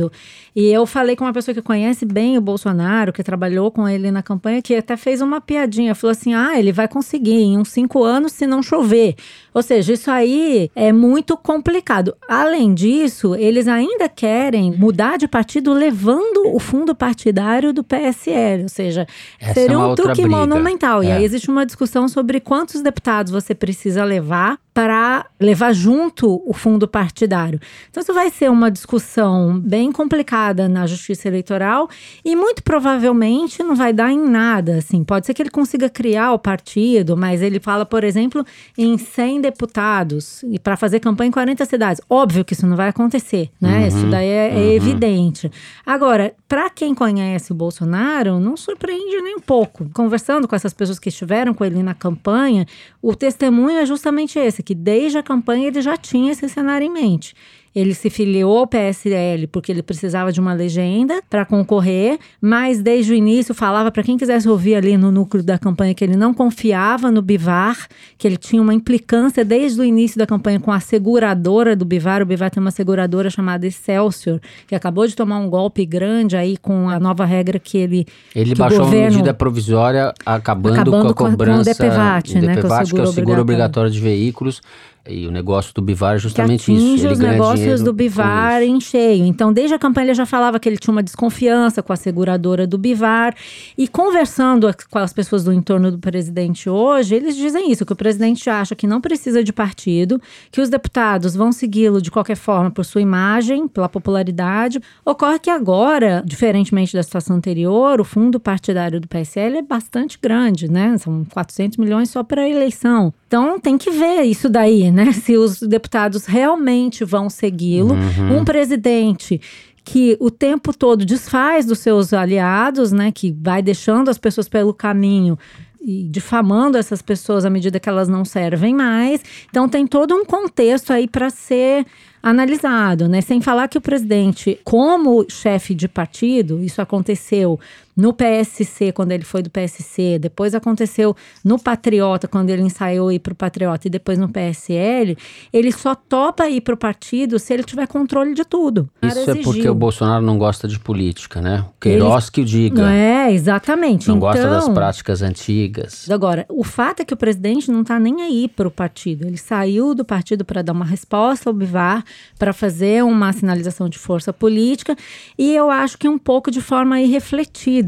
E eu falei com uma pessoa que conhece bem o Bolsonaro, que trabalhou com ele na campanha, que até fez uma piadinha. Falou assim: ah, ele vai conseguir em uns cinco anos se não chover. Ou seja, isso aí é muito complicado. Além disso, eles ainda querem mudar de partido levando o fundo partidário do PSL. Ou seja, Essa seria é um truque briga. monumental. E É. aí existe uma discussão sobre quantos deputados você precisa levar para levar junto o fundo partidário. Então, isso vai ser uma discussão bem complicada na justiça eleitoral e muito provavelmente não vai dar em nada. Assim, pode ser que ele consiga criar o partido, mas ele fala, por exemplo, em 100 deputados e para fazer campanha em 40 cidades. Óbvio que isso não vai acontecer, né? Isso daí é, é evidente. Agora, para quem conhece o Bolsonaro, não surpreende nem um pouco. Conversando com essas pessoas que estiveram com ele na campanha, o testemunho é justamente esse, que desde a campanha ele já tinha esse cenário em mente. Ele se filiou ao PSL porque ele precisava de uma legenda para concorrer, mas desde o início falava para quem quisesse ouvir ali no núcleo da campanha que ele não confiava no Bivar, que ele tinha uma implicância desde o início da campanha com a seguradora do Bivar. O Bivar tem uma seguradora chamada Excelsior, que acabou de tomar um golpe grande aí com a nova regra que ele Ele que baixou a governo- medida provisória acabando, Acabando com a com o cobrança DPVAT, né, que é o DPVAT, que é o seguro seguro obrigatório. obrigatório de veículos. E o negócio do Bivar é que justamente atinge isso. Ele os negócios do Bivar em cheio. Então, desde a campanha ele já falava que ele tinha uma desconfiança com a seguradora do Bivar. E conversando com as pessoas do entorno do presidente hoje, eles dizem isso, que o presidente acha que não precisa de partido, que os deputados vão segui-lo de qualquer forma por sua imagem, pela popularidade. Ocorre que agora, diferentemente da situação anterior, o fundo partidário do PSL é bastante grande, né? São 400 milhões só para a eleição. Então tem que ver isso daí, né? Se os deputados realmente vão segui-lo. Um presidente que o tempo todo desfaz dos seus aliados, né? Que vai deixando as pessoas pelo caminho e difamando essas pessoas à medida que elas não servem mais. Então tem todo um contexto aí para ser analisado, né? Sem falar que o presidente, como chefe de partido, isso aconteceu no PSC quando ele foi do PSC, depois aconteceu no Patriota quando ele ensaiou ir para o Patriota e depois no PSL, ele só topa ir para o partido se ele tiver controle de tudo. Isso é porque o Bolsonaro não gosta de política, né? O Queiroz que o diga. É, exatamente. Não então, gosta das práticas antigas. Agora, o fato é que o presidente não está nem aí para o partido. Ele saiu do partido para dar uma resposta ao Bivar, para fazer uma sinalização de força política, e eu acho que um pouco de forma irrefletida.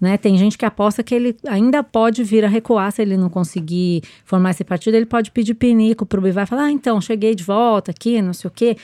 Né? Tem gente que aposta que ele ainda pode vir a recuar se ele não conseguir formar esse partido. Ele pode pedir pinico para o Bivar e falar: ah, então, cheguei de volta aqui, não sei o quê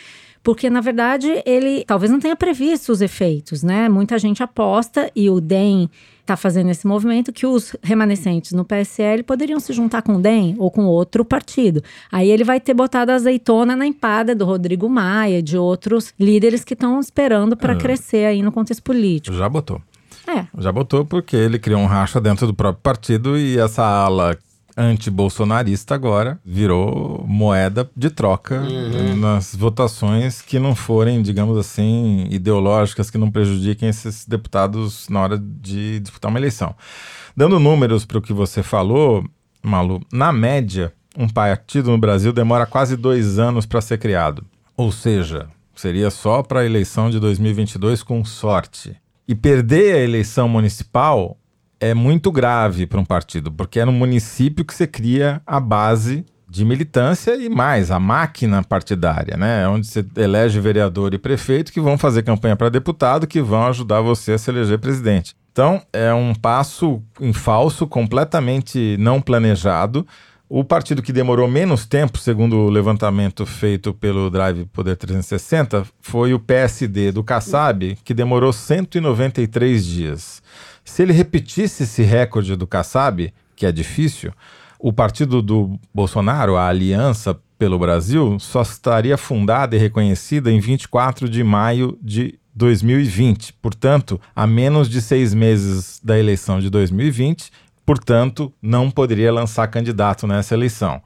porque na verdade ele talvez não tenha previsto os efeitos, né? Muita gente aposta e o DEM está fazendo esse movimento que os remanescentes no PSL poderiam se juntar com o DEM ou com outro partido. Aí ele vai ter botado azeitona na empada do Rodrigo Maia, de outros líderes que estão esperando para Ah. crescer aí no contexto político. Já botou. É. Já botou porque ele criou um racha dentro do próprio partido e essa ala anti-bolsonarista agora virou moeda de troca nas votações que não forem, digamos assim, ideológicas, que não prejudiquem esses deputados na hora de disputar uma eleição. Dando números para o que você falou, Malu, na média, um partido no Brasil demora quase dois anos para ser criado. Ou seja, seria só para a eleição de 2022 com sorte. E perder a eleição municipal é muito grave para um partido, porque é no município que você cria a base de militância e mais, a máquina partidária, né? Onde você elege vereador e prefeito que vão fazer campanha para deputado, que vão ajudar você a se eleger presidente. Então, é um passo em falso, completamente não planejado. O partido que demorou menos tempo, segundo o levantamento feito pelo Drive Poder 360, foi o PSD do Kassab, que demorou 193 dias. Se ele repetisse esse recorde do Kassab, que é difícil, o partido do Bolsonaro, a Aliança pelo Brasil, só estaria fundada e reconhecida em 24 de maio de 2020. Portanto, a menos de seis meses da eleição de 2020, portanto, não poderia lançar candidato nessa eleição.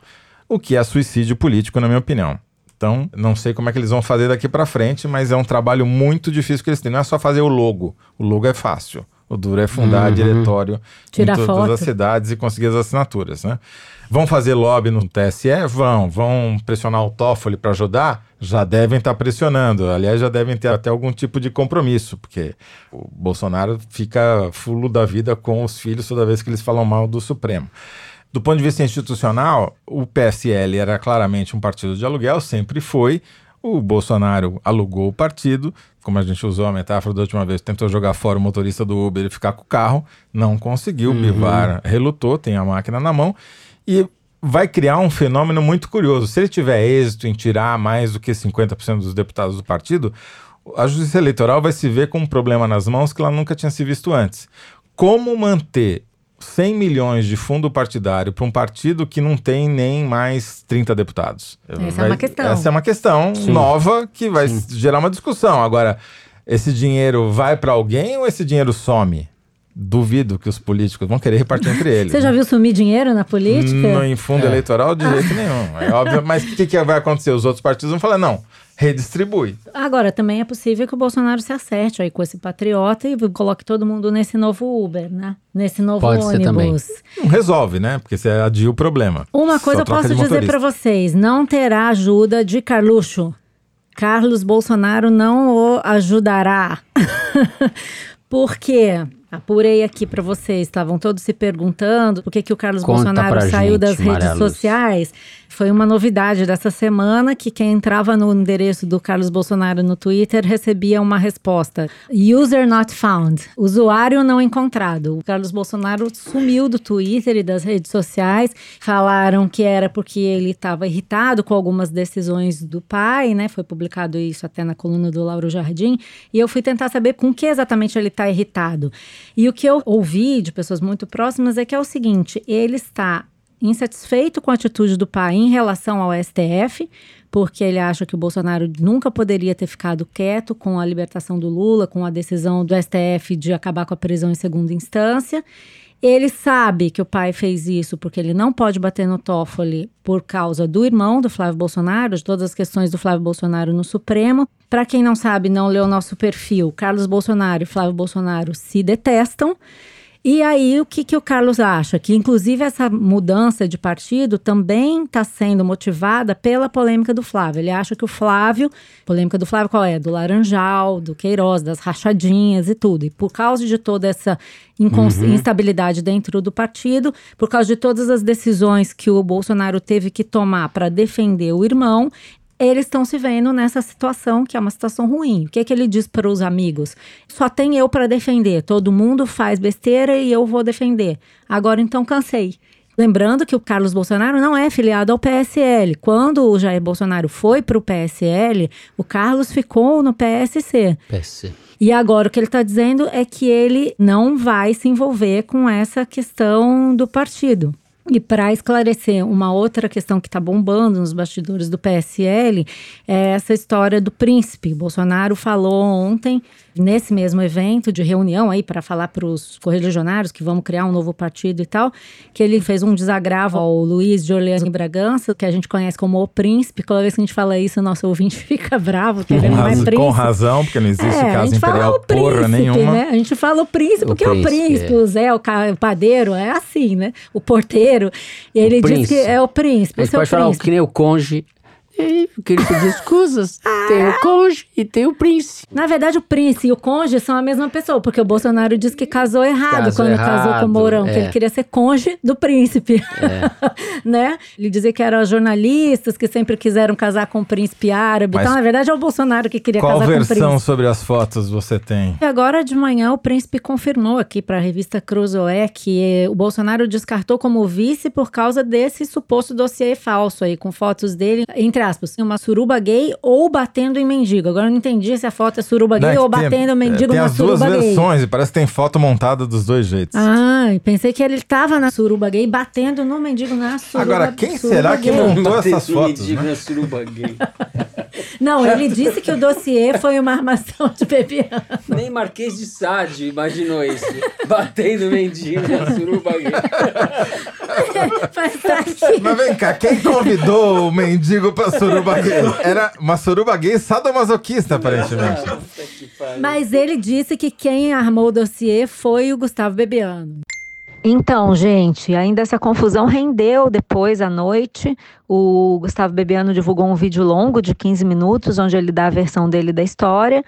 O que é suicídio político, na minha opinião. Então, não sei como é que eles vão fazer daqui para frente, mas é um trabalho muito difícil que eles têm. Não é só fazer o logo. O logo é fácil. O duro é fundar diretório Tirar em todas foto. as cidades e conseguir as assinaturas, né? Vão fazer lobby no TSE? Vão. Vão pressionar o Toffoli para ajudar? Já devem estar pressionando. Aliás, já devem ter até algum tipo de compromisso, porque o Bolsonaro fica fulo da vida com os filhos toda vez que eles falam mal do Supremo. Do ponto de vista institucional, o PSL era claramente um partido de aluguel, sempre foi. O Bolsonaro alugou o partido, como a gente usou a metáfora da última vez, tentou jogar fora o motorista do Uber e ficar com o carro, não conseguiu. O Bivar relutou, tem a máquina na mão e vai criar um fenômeno muito curioso. Se ele tiver êxito em tirar mais do que 50% dos deputados do partido, a Justiça Eleitoral vai se ver com um problema nas mãos que ela nunca tinha se visto antes. Como manter 100 milhões de fundo partidário para um partido que não tem nem mais 30 deputados? Essa é uma questão. Essa é uma questão nova que vai gerar uma discussão. Agora, esse dinheiro vai para alguém ou esse dinheiro some? Duvido que os políticos vão querer repartir entre eles. Você já viu sumir dinheiro na política? No, em fundo eleitoral, de jeito nenhum. É óbvio, mas o que, que vai acontecer? Os outros partidos vão falar, não, redistribui. Agora, também é possível que o Bolsonaro se acerte aí com esse patriota e coloque todo mundo nesse novo Uber, né? Nesse novo Pode ser ônibus. Não resolve, né? Porque você adia o problema. Uma coisa eu posso dizer pra vocês: não terá ajuda de Carluxo. Carlos Bolsonaro não o ajudará. Por quê? Apurei aqui pra vocês, estavam todos se perguntando por que, que o Carlos Conta Bolsonaro saiu gente, das redes Maria Lúcia. sociais. Foi uma novidade dessa semana que quem entrava no endereço do Carlos Bolsonaro no Twitter recebia uma resposta: User not found. Usuário não encontrado. O Carlos Bolsonaro sumiu do Twitter e das redes sociais. Falaram que era porque ele estava irritado com algumas decisões do pai, né? Foi publicado isso até na coluna do Lauro Jardim. E eu fui tentar saber com que exatamente ele está irritado. E o que eu ouvi de pessoas muito próximas é que é o seguinte: ele está insatisfeito com a atitude do pai em relação ao STF, porque ele acha que o Bolsonaro nunca poderia ter ficado quieto com a libertação do Lula, com a decisão do STF de acabar com a prisão em segunda instância. Ele sabe que o pai fez isso porque ele não pode bater no Toffoli por causa do irmão do Flávio Bolsonaro, de todas as questões do Flávio Bolsonaro no Supremo. Para quem não sabe, não leu nosso perfil, Carlos Bolsonaro e Flávio Bolsonaro se detestam. E aí, o que, que o Carlos acha? Que, inclusive, essa mudança de partido também está sendo motivada pela polêmica do Flávio. Ele acha que o Flávio, polêmica do Flávio qual é? Do Laranjal, do Queiroz, das rachadinhas e tudo. E por causa de toda essa incons- instabilidade dentro do partido, por causa de todas as decisões que o Bolsonaro teve que tomar para defender o irmão, eles estão se vendo nessa situação que é uma situação ruim. O que, é que ele diz para os amigos? Só tem eu para defender. Todo mundo faz besteira e eu vou defender. Agora então cansei. Lembrando que o Carlos Bolsonaro não é filiado ao PSL. Quando o Jair Bolsonaro foi para o PSL, o Carlos ficou no PSC. PSC. E agora o que ele está dizendo é que ele não vai se envolver com essa questão do partido. E para esclarecer uma outra questão que está bombando nos bastidores do PSL, é essa história do príncipe. Bolsonaro falou ontem, nesse mesmo evento de reunião aí, para falar para os correligionários que vamos criar um novo partido e tal, que ele fez um desagravo ao Luiz de Orleans Bragança, que a gente conhece como o príncipe. Toda vez que a gente fala isso, o nosso ouvinte fica bravo, que ele não é príncipe. Com razão, porque não existe É, a casa gente fala imperial o príncipe, porra nenhuma. Né? A gente fala o príncipe O porque é o príncipe, é. o Zé, o, padeiro, é assim, né? O porteiro. E ele diz príncipe. que é o príncipe. Seu pode falar o príncipe. que nem o conge. E, queria pedir escusas. Tem o conge e tem o príncipe. Na verdade, o príncipe e o conge são a mesma pessoa, porque o Bolsonaro disse que casou errado Casou quando casou com errado, o Mourão, que é. ele queria ser conge do príncipe. né? Ele dizia que eram jornalistas que sempre quiseram casar com o príncipe árabe. Mas então, na verdade, é o Bolsonaro que queria Qual casar com o versão príncipe. sobre as fotos você tem? E agora de manhã o príncipe confirmou aqui para a revista Cruzoé que eh, o Bolsonaro descartou como vice por causa desse suposto dossiê falso aí, com fotos dele, entre aspas, uma suruba gay ou batendo em mendigo. Agora eu não entendi se a foto é suruba Não, gay é ou tem- batendo é, mendigo Tem na as duas suruba gay. versões e parece que tem foto montada dos dois jeitos. Ah, pensei que ele tava na suruba gay batendo no mendigo na suruba Agora, quem suruba será que gay. montou essas fotos? Né? na suruba gay. Não, ele disse que o dossiê foi uma armação de Bebiano. Nem Marquês de Sade imaginou isso. Batendo mendigo na suruba gay. Mas tá. Mas vem cá, quem convidou o mendigo pra suruba gay? Era uma suruba gay sadomasoquista, aparentemente. Mas ele disse que quem armou o dossiê foi o Gustavo Bebiano. Então, gente, ainda essa confusão rendeu depois à noite. O Gustavo Bebiano divulgou um vídeo longo de 15 minutos, onde ele dá a versão dele da história.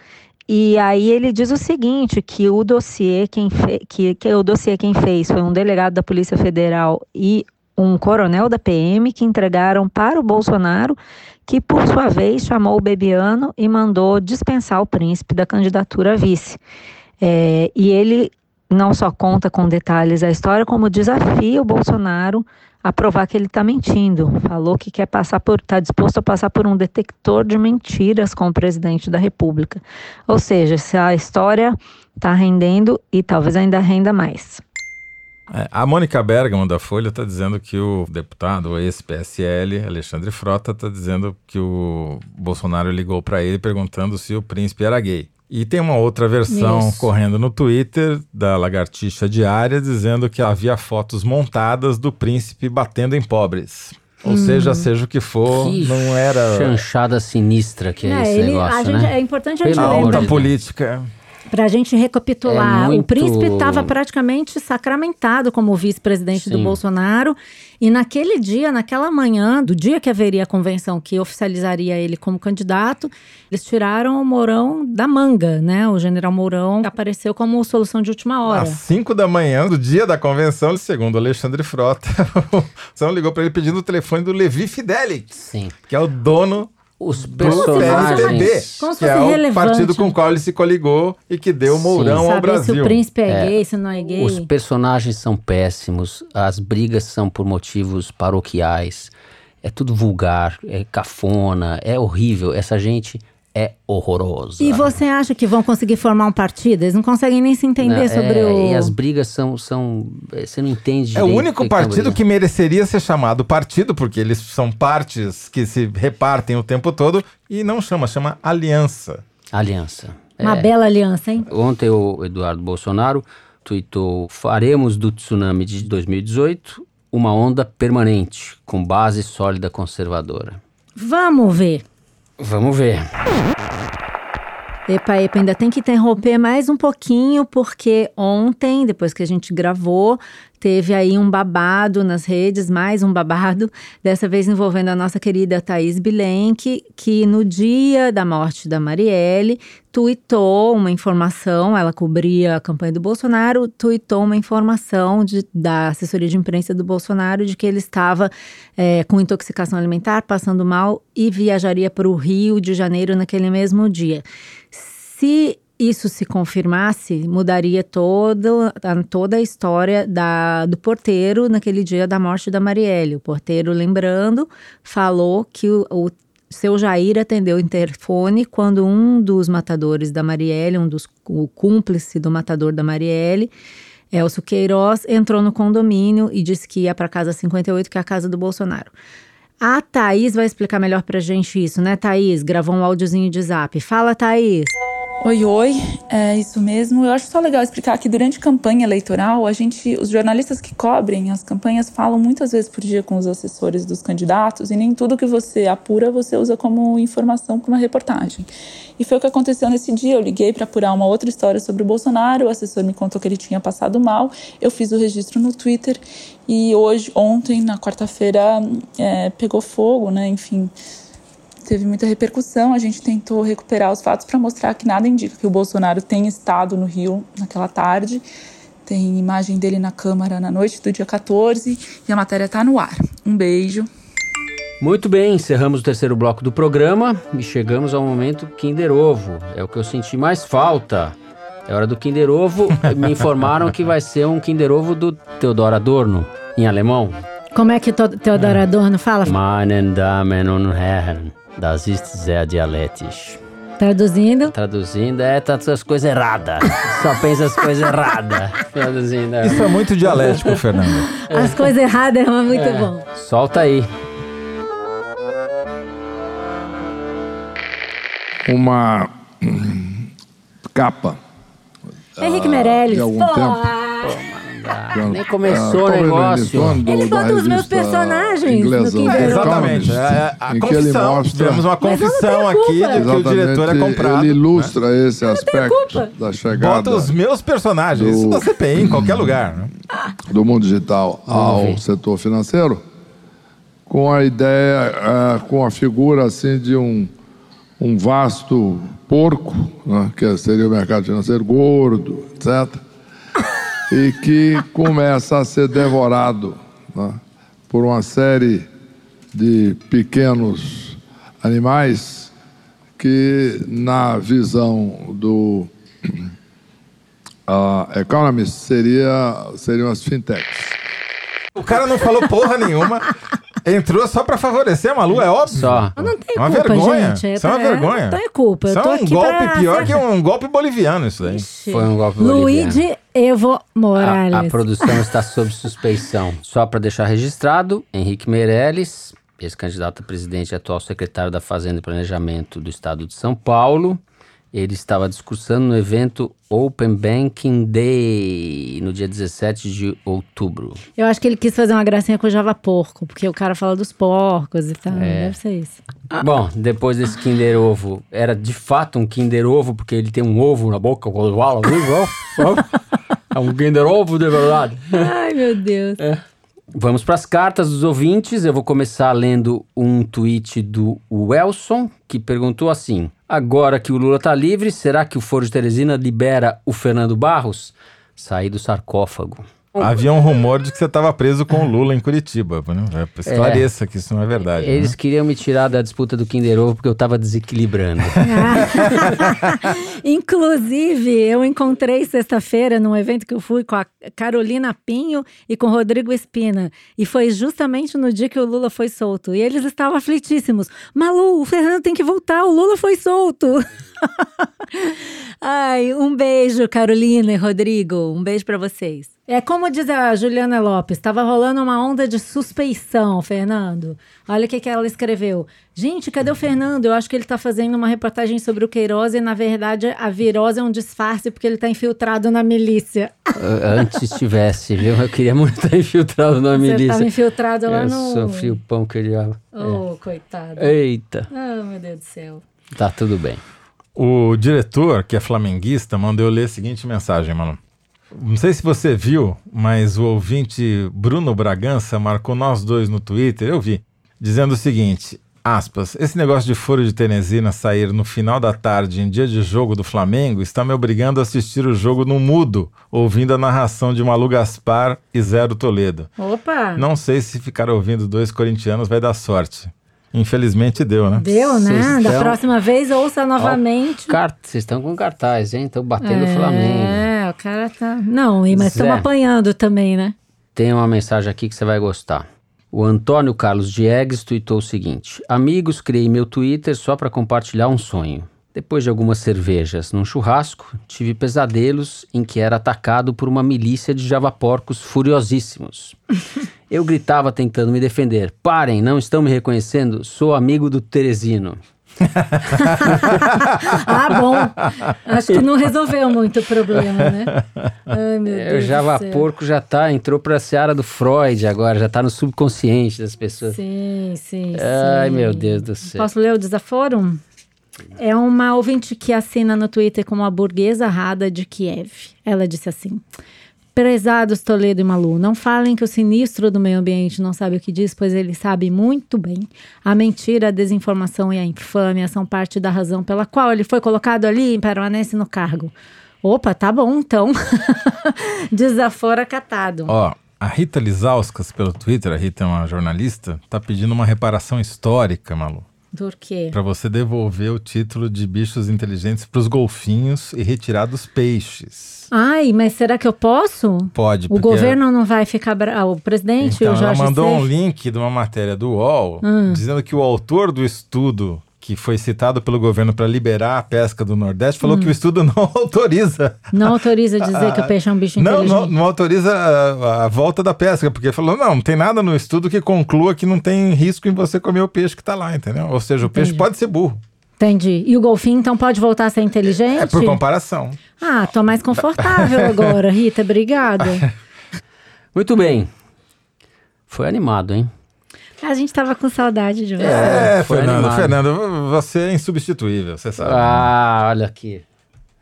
E aí ele diz o seguinte, que o dossiê quem fe- que, que o dossiê quem fez foi um delegado da Polícia Federal e um coronel da PM que entregaram para o Bolsonaro, que por sua vez chamou o Bebiano e mandou dispensar o príncipe da candidatura a vice. É, e ele não só conta com detalhes a história, como desafia o Bolsonaro a provar que ele está mentindo. Falou que quer passar por, está disposto a passar por um detector de mentiras com o presidente da República. Ou seja, se a história está rendendo e talvez ainda renda mais. É, a Mônica Bergamo, da Folha, está dizendo que o deputado, o ex-PSL, Alexandre Frota, está dizendo que o Bolsonaro ligou para ele perguntando se o príncipe era gay. E tem uma outra versão Isso. correndo no Twitter da Lagartixa Diária dizendo que havia fotos montadas do príncipe batendo em pobres. Ou seja, seja o que for, Que não era chanchada sinistra que é, É, esse ele- negócio, a gente- né? é importante a gente Deus. política. Para a gente recapitular, É muito- o príncipe estava praticamente sacramentado como vice-presidente do. Bolsonaro. E naquele dia, naquela manhã, do dia que haveria a convenção que oficializaria ele como candidato, eles tiraram o Mourão da manga, né? O general Mourão apareceu como solução de última hora. Às 5 da manhã, do dia da convenção, segundo Alexandre Frota, o São ligou para ele pedindo o telefone do Levi Fidelix, Sim. que é o dono Os do personagens. PSDB, Como se que é fosse o relevante. partido com o qual ele se coligou e que deu o Sim. Mourão ao Saber Brasil. se o príncipe é, É, gay, se não é gay. Os personagens são péssimos, as brigas são por motivos paroquiais, é tudo vulgar, é cafona, é horrível. Essa gente é horrorosa. E você acha que vão conseguir formar um partido? Eles não conseguem nem se entender Né, sobre é, o. E as brigas são. são é, você não entende. É o único que partido que mereceria ser chamado partido, porque eles são partes que se repartem o tempo todo, e não chama, chama aliança. Aliança. Uma É. bela aliança, hein? Ontem o Eduardo Bolsonaro tweetou: faremos do tsunami de 2018 uma onda permanente, com base sólida conservadora. Vamos ver. Vamos ver. Epa, epa, ainda tem que interromper mais um pouquinho, porque ontem, depois que a gente gravou, teve aí um babado nas redes, mais um babado, dessa vez envolvendo a nossa querida Thaís Bilenque, que no dia da morte da Marielle, tuitou uma informação, ela cobria a campanha do Bolsonaro, tuitou uma informação de, da assessoria de imprensa do Bolsonaro de que ele estava é, com intoxicação alimentar, passando mal e viajaria para o Rio de Janeiro naquele mesmo dia. Se isso se confirmasse, mudaria todo, toda a história da, do porteiro naquele dia da morte da Marielle. O porteiro, lembrando, falou que o, o seu Jair atendeu o interfone quando um dos matadores da Marielle, um dos o cúmplice do matador da Marielle, Elcio Queiroz, entrou no condomínio e disse que ia para a casa 58, que é a casa do Bolsonaro. A Thaís vai explicar melhor pra gente isso, né, Thaís? Gravou um áudiozinho de zap. Fala, Thaís! Oi, oi, é isso mesmo. Eu acho só legal explicar que durante campanha eleitoral, a gente, os jornalistas que cobrem as campanhas falam muitas vezes por dia com os assessores dos candidatos e nem tudo que você apura você usa como informação para uma reportagem. E foi o que aconteceu nesse dia. Eu liguei para apurar uma outra história sobre o Bolsonaro, o assessor me contou que ele tinha passado mal, eu fiz o registro no Twitter e hoje, ontem, na quarta-feira, é, pegou fogo, né? Enfim teve muita repercussão. A gente tentou recuperar os fatos para mostrar que nada indica que o Bolsonaro tenha estado no Rio naquela tarde. Tem imagem dele na Câmara na noite do dia 14 e a matéria está no ar. Um beijo. Muito bem, encerramos o terceiro bloco do programa e chegamos ao momento Kinder Ovo. É o que eu senti mais falta. É hora do Kinder Ovo. Me informaram que vai ser um Kinder Ovo do Teodoro Adorno, em alemão. Como é que Teodoro Adorno fala? Meine Damen und Herren. Das ist sehr dialetisch. Traduzindo? Traduzindo é tá as coisas erradas. Só pensa as coisas erradas. Traduzindo. é. Isso é muito dialético, Fernando. As coisas erradas é muito É. bom. Solta aí. uma hum, capa. Henrique ah, Meirelles. De algum Pô, tempo. Quando- Nem começou ah, o negócio. Ele bota os meus personagens no inglesa, The Ovo. Exatamente. É, é, a confissão. mostra Temos uma confissão aqui de que o diretor é comprado. Ele né? ilustra esse aspecto da chegada Bota os meus personagens. Do- Isso da CPI, em qualquer lugar. né? do mundo digital ao setor financeiro, com a ideia, ah, com a figura assim de um, um vasto porco, né, que seria o mercado financeiro gordo, etc., e que começa a ser devorado né, por uma série de pequenos animais que, na visão do a Economist seria, seriam as fintechs. O cara não falou porra nenhuma. Entrou só pra favorecer a Malu, é óbvio. Só. Eu não tenho É uma culpa, vergonha. gente. Isso é uma É- vergonha. Não é culpa. Isso é um aqui golpe pra pior que um golpe boliviano, isso daí. Foi um golpe boliviano. Luigi Evo Morales. A, a produção está sob suspeição. Só para deixar registrado, Henrique Meirelles, ex-candidato a presidente e atual secretário da Fazenda e Planejamento do Estado de São Paulo, ele estava discursando no evento Open Banking Day, no dia 17 de outubro. Eu acho que ele quis fazer uma gracinha com o Java Porco, porque o cara fala dos porcos e tal. É. Deve ser isso. Bom, depois desse Kinder Ovo, era de fato um Kinder Ovo, porque ele tem um ovo na boca, quando fala? É um Kinder Ovo de verdade. Ai, meu Deus. Vamos para as cartas dos ouvintes. Eu vou começar lendo um tweet do Welson, que perguntou assim: Agora que o Lula tá livre, será que o Foro de Teresina libera o Fernando Barros? Sair do sarcófago. Havia um rumor de que você estava preso com o Lula em Curitiba. Né? Esclareça que isso não é verdade. Eles né? queriam me tirar da disputa do Kinder Ovo porque eu tava desequilibrando. Inclusive, eu encontrei sexta-feira num evento que eu fui com a Carolina Pinho e com o Rodrigo Espina. E foi justamente no dia que o Lula foi solto. E eles estavam aflitíssimos. Malu, o Fernando tem que voltar, o Lula foi solto. Ai, um beijo, Carolina e Rodrigo. Um beijo pra vocês. É como diz a Juliana Lopes, estava rolando uma onda de suspeição, Fernando. Olha o que, que ela escreveu. Gente, cadê o Fernando? Eu acho que ele tá fazendo uma reportagem sobre o Queiroz e, na verdade, a virose é um disfarce porque ele tá infiltrado na milícia. Uh, Antes tivesse, viu? Eu queria muito estar infiltrado na Você milícia. tava infiltrado lá eu no. sofri o pão que ele. Oh, coitado. É. Eita, Oh, meu Deus do céu. tá tudo bem. O diretor, que é flamenguista, mandou eu ler a seguinte mensagem, mano. Não sei se você viu, mas o ouvinte Bruno Bragança marcou nós dois no Twitter, eu vi, dizendo o seguinte: aspas, esse negócio de foro de Teresina sair no final da tarde em dia de jogo do Flamengo está me obrigando a assistir o jogo no mudo, ouvindo a narração de Malu Gaspar e Zero Toledo. Opa! Não sei se ficar ouvindo dois corintianos vai dar sorte. Infelizmente deu, né? Deu, né? Vocês Da estão- próxima vez, ouça novamente. Car- Vocês estão com cartaz, hein? Estão batendo o Flamengo. É, o cara tá. Não, e- mas estamos apanhando também, né? Tem uma mensagem aqui que você vai gostar. O Antônio Carlos Diegues tweetou o seguinte: Amigos, criei meu Twitter só para compartilhar um sonho. Depois de algumas cervejas num churrasco, tive pesadelos em que era atacado por uma milícia de javaporcos furiosíssimos. Eu gritava tentando me defender: Parem, não estão me reconhecendo? Sou amigo do Teresino. Ah, bom. Acho que não resolveu muito o problema, né? Ai, meu É, Deus. o do javaporco já tá, entrou pra seara do Freud agora, já tá no subconsciente das pessoas. Sim, sim, Ai, sim. meu Deus do céu. Posso ler o desaforo? É uma ouvinte que assina no Twitter como a burguesa rada de Kiev. Ela disse assim: Prezados Toledo e Malu, não falem que o sinistro do meio ambiente não sabe o que diz, pois ele sabe muito bem. A mentira, a desinformação e a infâmia são parte da razão pela qual ele foi colocado ali e permanece no cargo. Opa, tá bom então. Desaforo acatado. Ó, a Rita Lizauskas pelo Twitter, a Rita é uma jornalista, tá pedindo uma reparação histórica, Malu. Do quê? Pra você devolver o título de bichos inteligentes pros golfinhos e retirar dos peixes. Ai, mas será que eu posso? Pode, O governo não vai ficar bravo. O presidente, Então, o ela Jorge mandou um Seif? link de uma matéria do UOL Hum. dizendo que o autor do estudo que foi citado pelo governo para liberar a pesca do Nordeste falou Hum. que o estudo não autoriza. Não autoriza dizer que o peixe é um bicho Não, inteligente. não, não autoriza a, a volta da pesca, porque falou, não, não tem nada no estudo que conclua que não tem risco em você comer o peixe que tá lá, entendeu? Ou seja, o peixe Entendi. pode ser burro. Entendi. E o golfinho, então, pode voltar a ser inteligente? É por comparação. Ah, tô mais confortável agora, Rita. Obrigada. Muito bem. Foi animado, hein? A gente tava com saudade de você. É, foi Fernando, animado. Fernando, você é insubstituível, você sabe. Ah, olha aqui.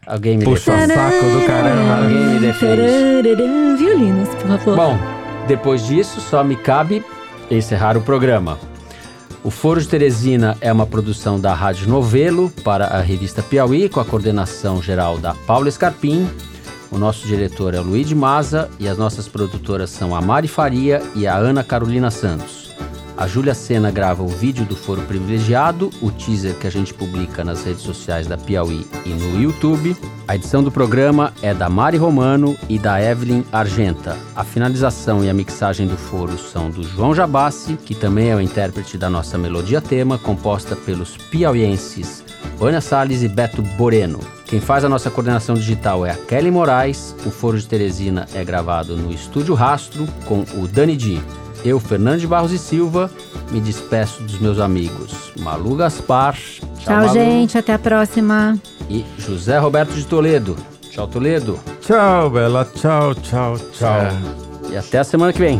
Alguém me Puxa defende. saco do caramba. Alguém me defende. Violinos, por favor. Bom, depois disso, só me cabe encerrar o programa. O Foro de Teresina é uma produção da Rádio Novelo para a revista Piauí, com a coordenação geral da Paula Escarpim. O nosso diretor é o Luiz de Maza e as nossas produtoras são a Mari Faria e a Ana Carolina Santos. A Júlia Sena grava o vídeo do Foro Privilegiado, o teaser que a gente publica nas redes sociais da Piauí e no YouTube. A edição do programa é da Mari Romano e da Evelyn Argenta. A finalização e a mixagem do foro são do João Jabassi, que também é o intérprete da nossa melodia tema, composta pelos piauienses Vânia Salles e Beto Boreno. Quem faz a nossa coordenação digital é a Kelly Moraes. O Foro de Teresina é gravado no Estúdio Rastro com o Dani Di. Eu, Fernando de Barros e Silva, me despeço dos meus amigos Malu Gaspar. Tchau, Malu, gente. Até a próxima. E José Roberto de Toledo. Tchau, Toledo. Tchau, Bela. Tchau, tchau, tchau. E até a semana que vem.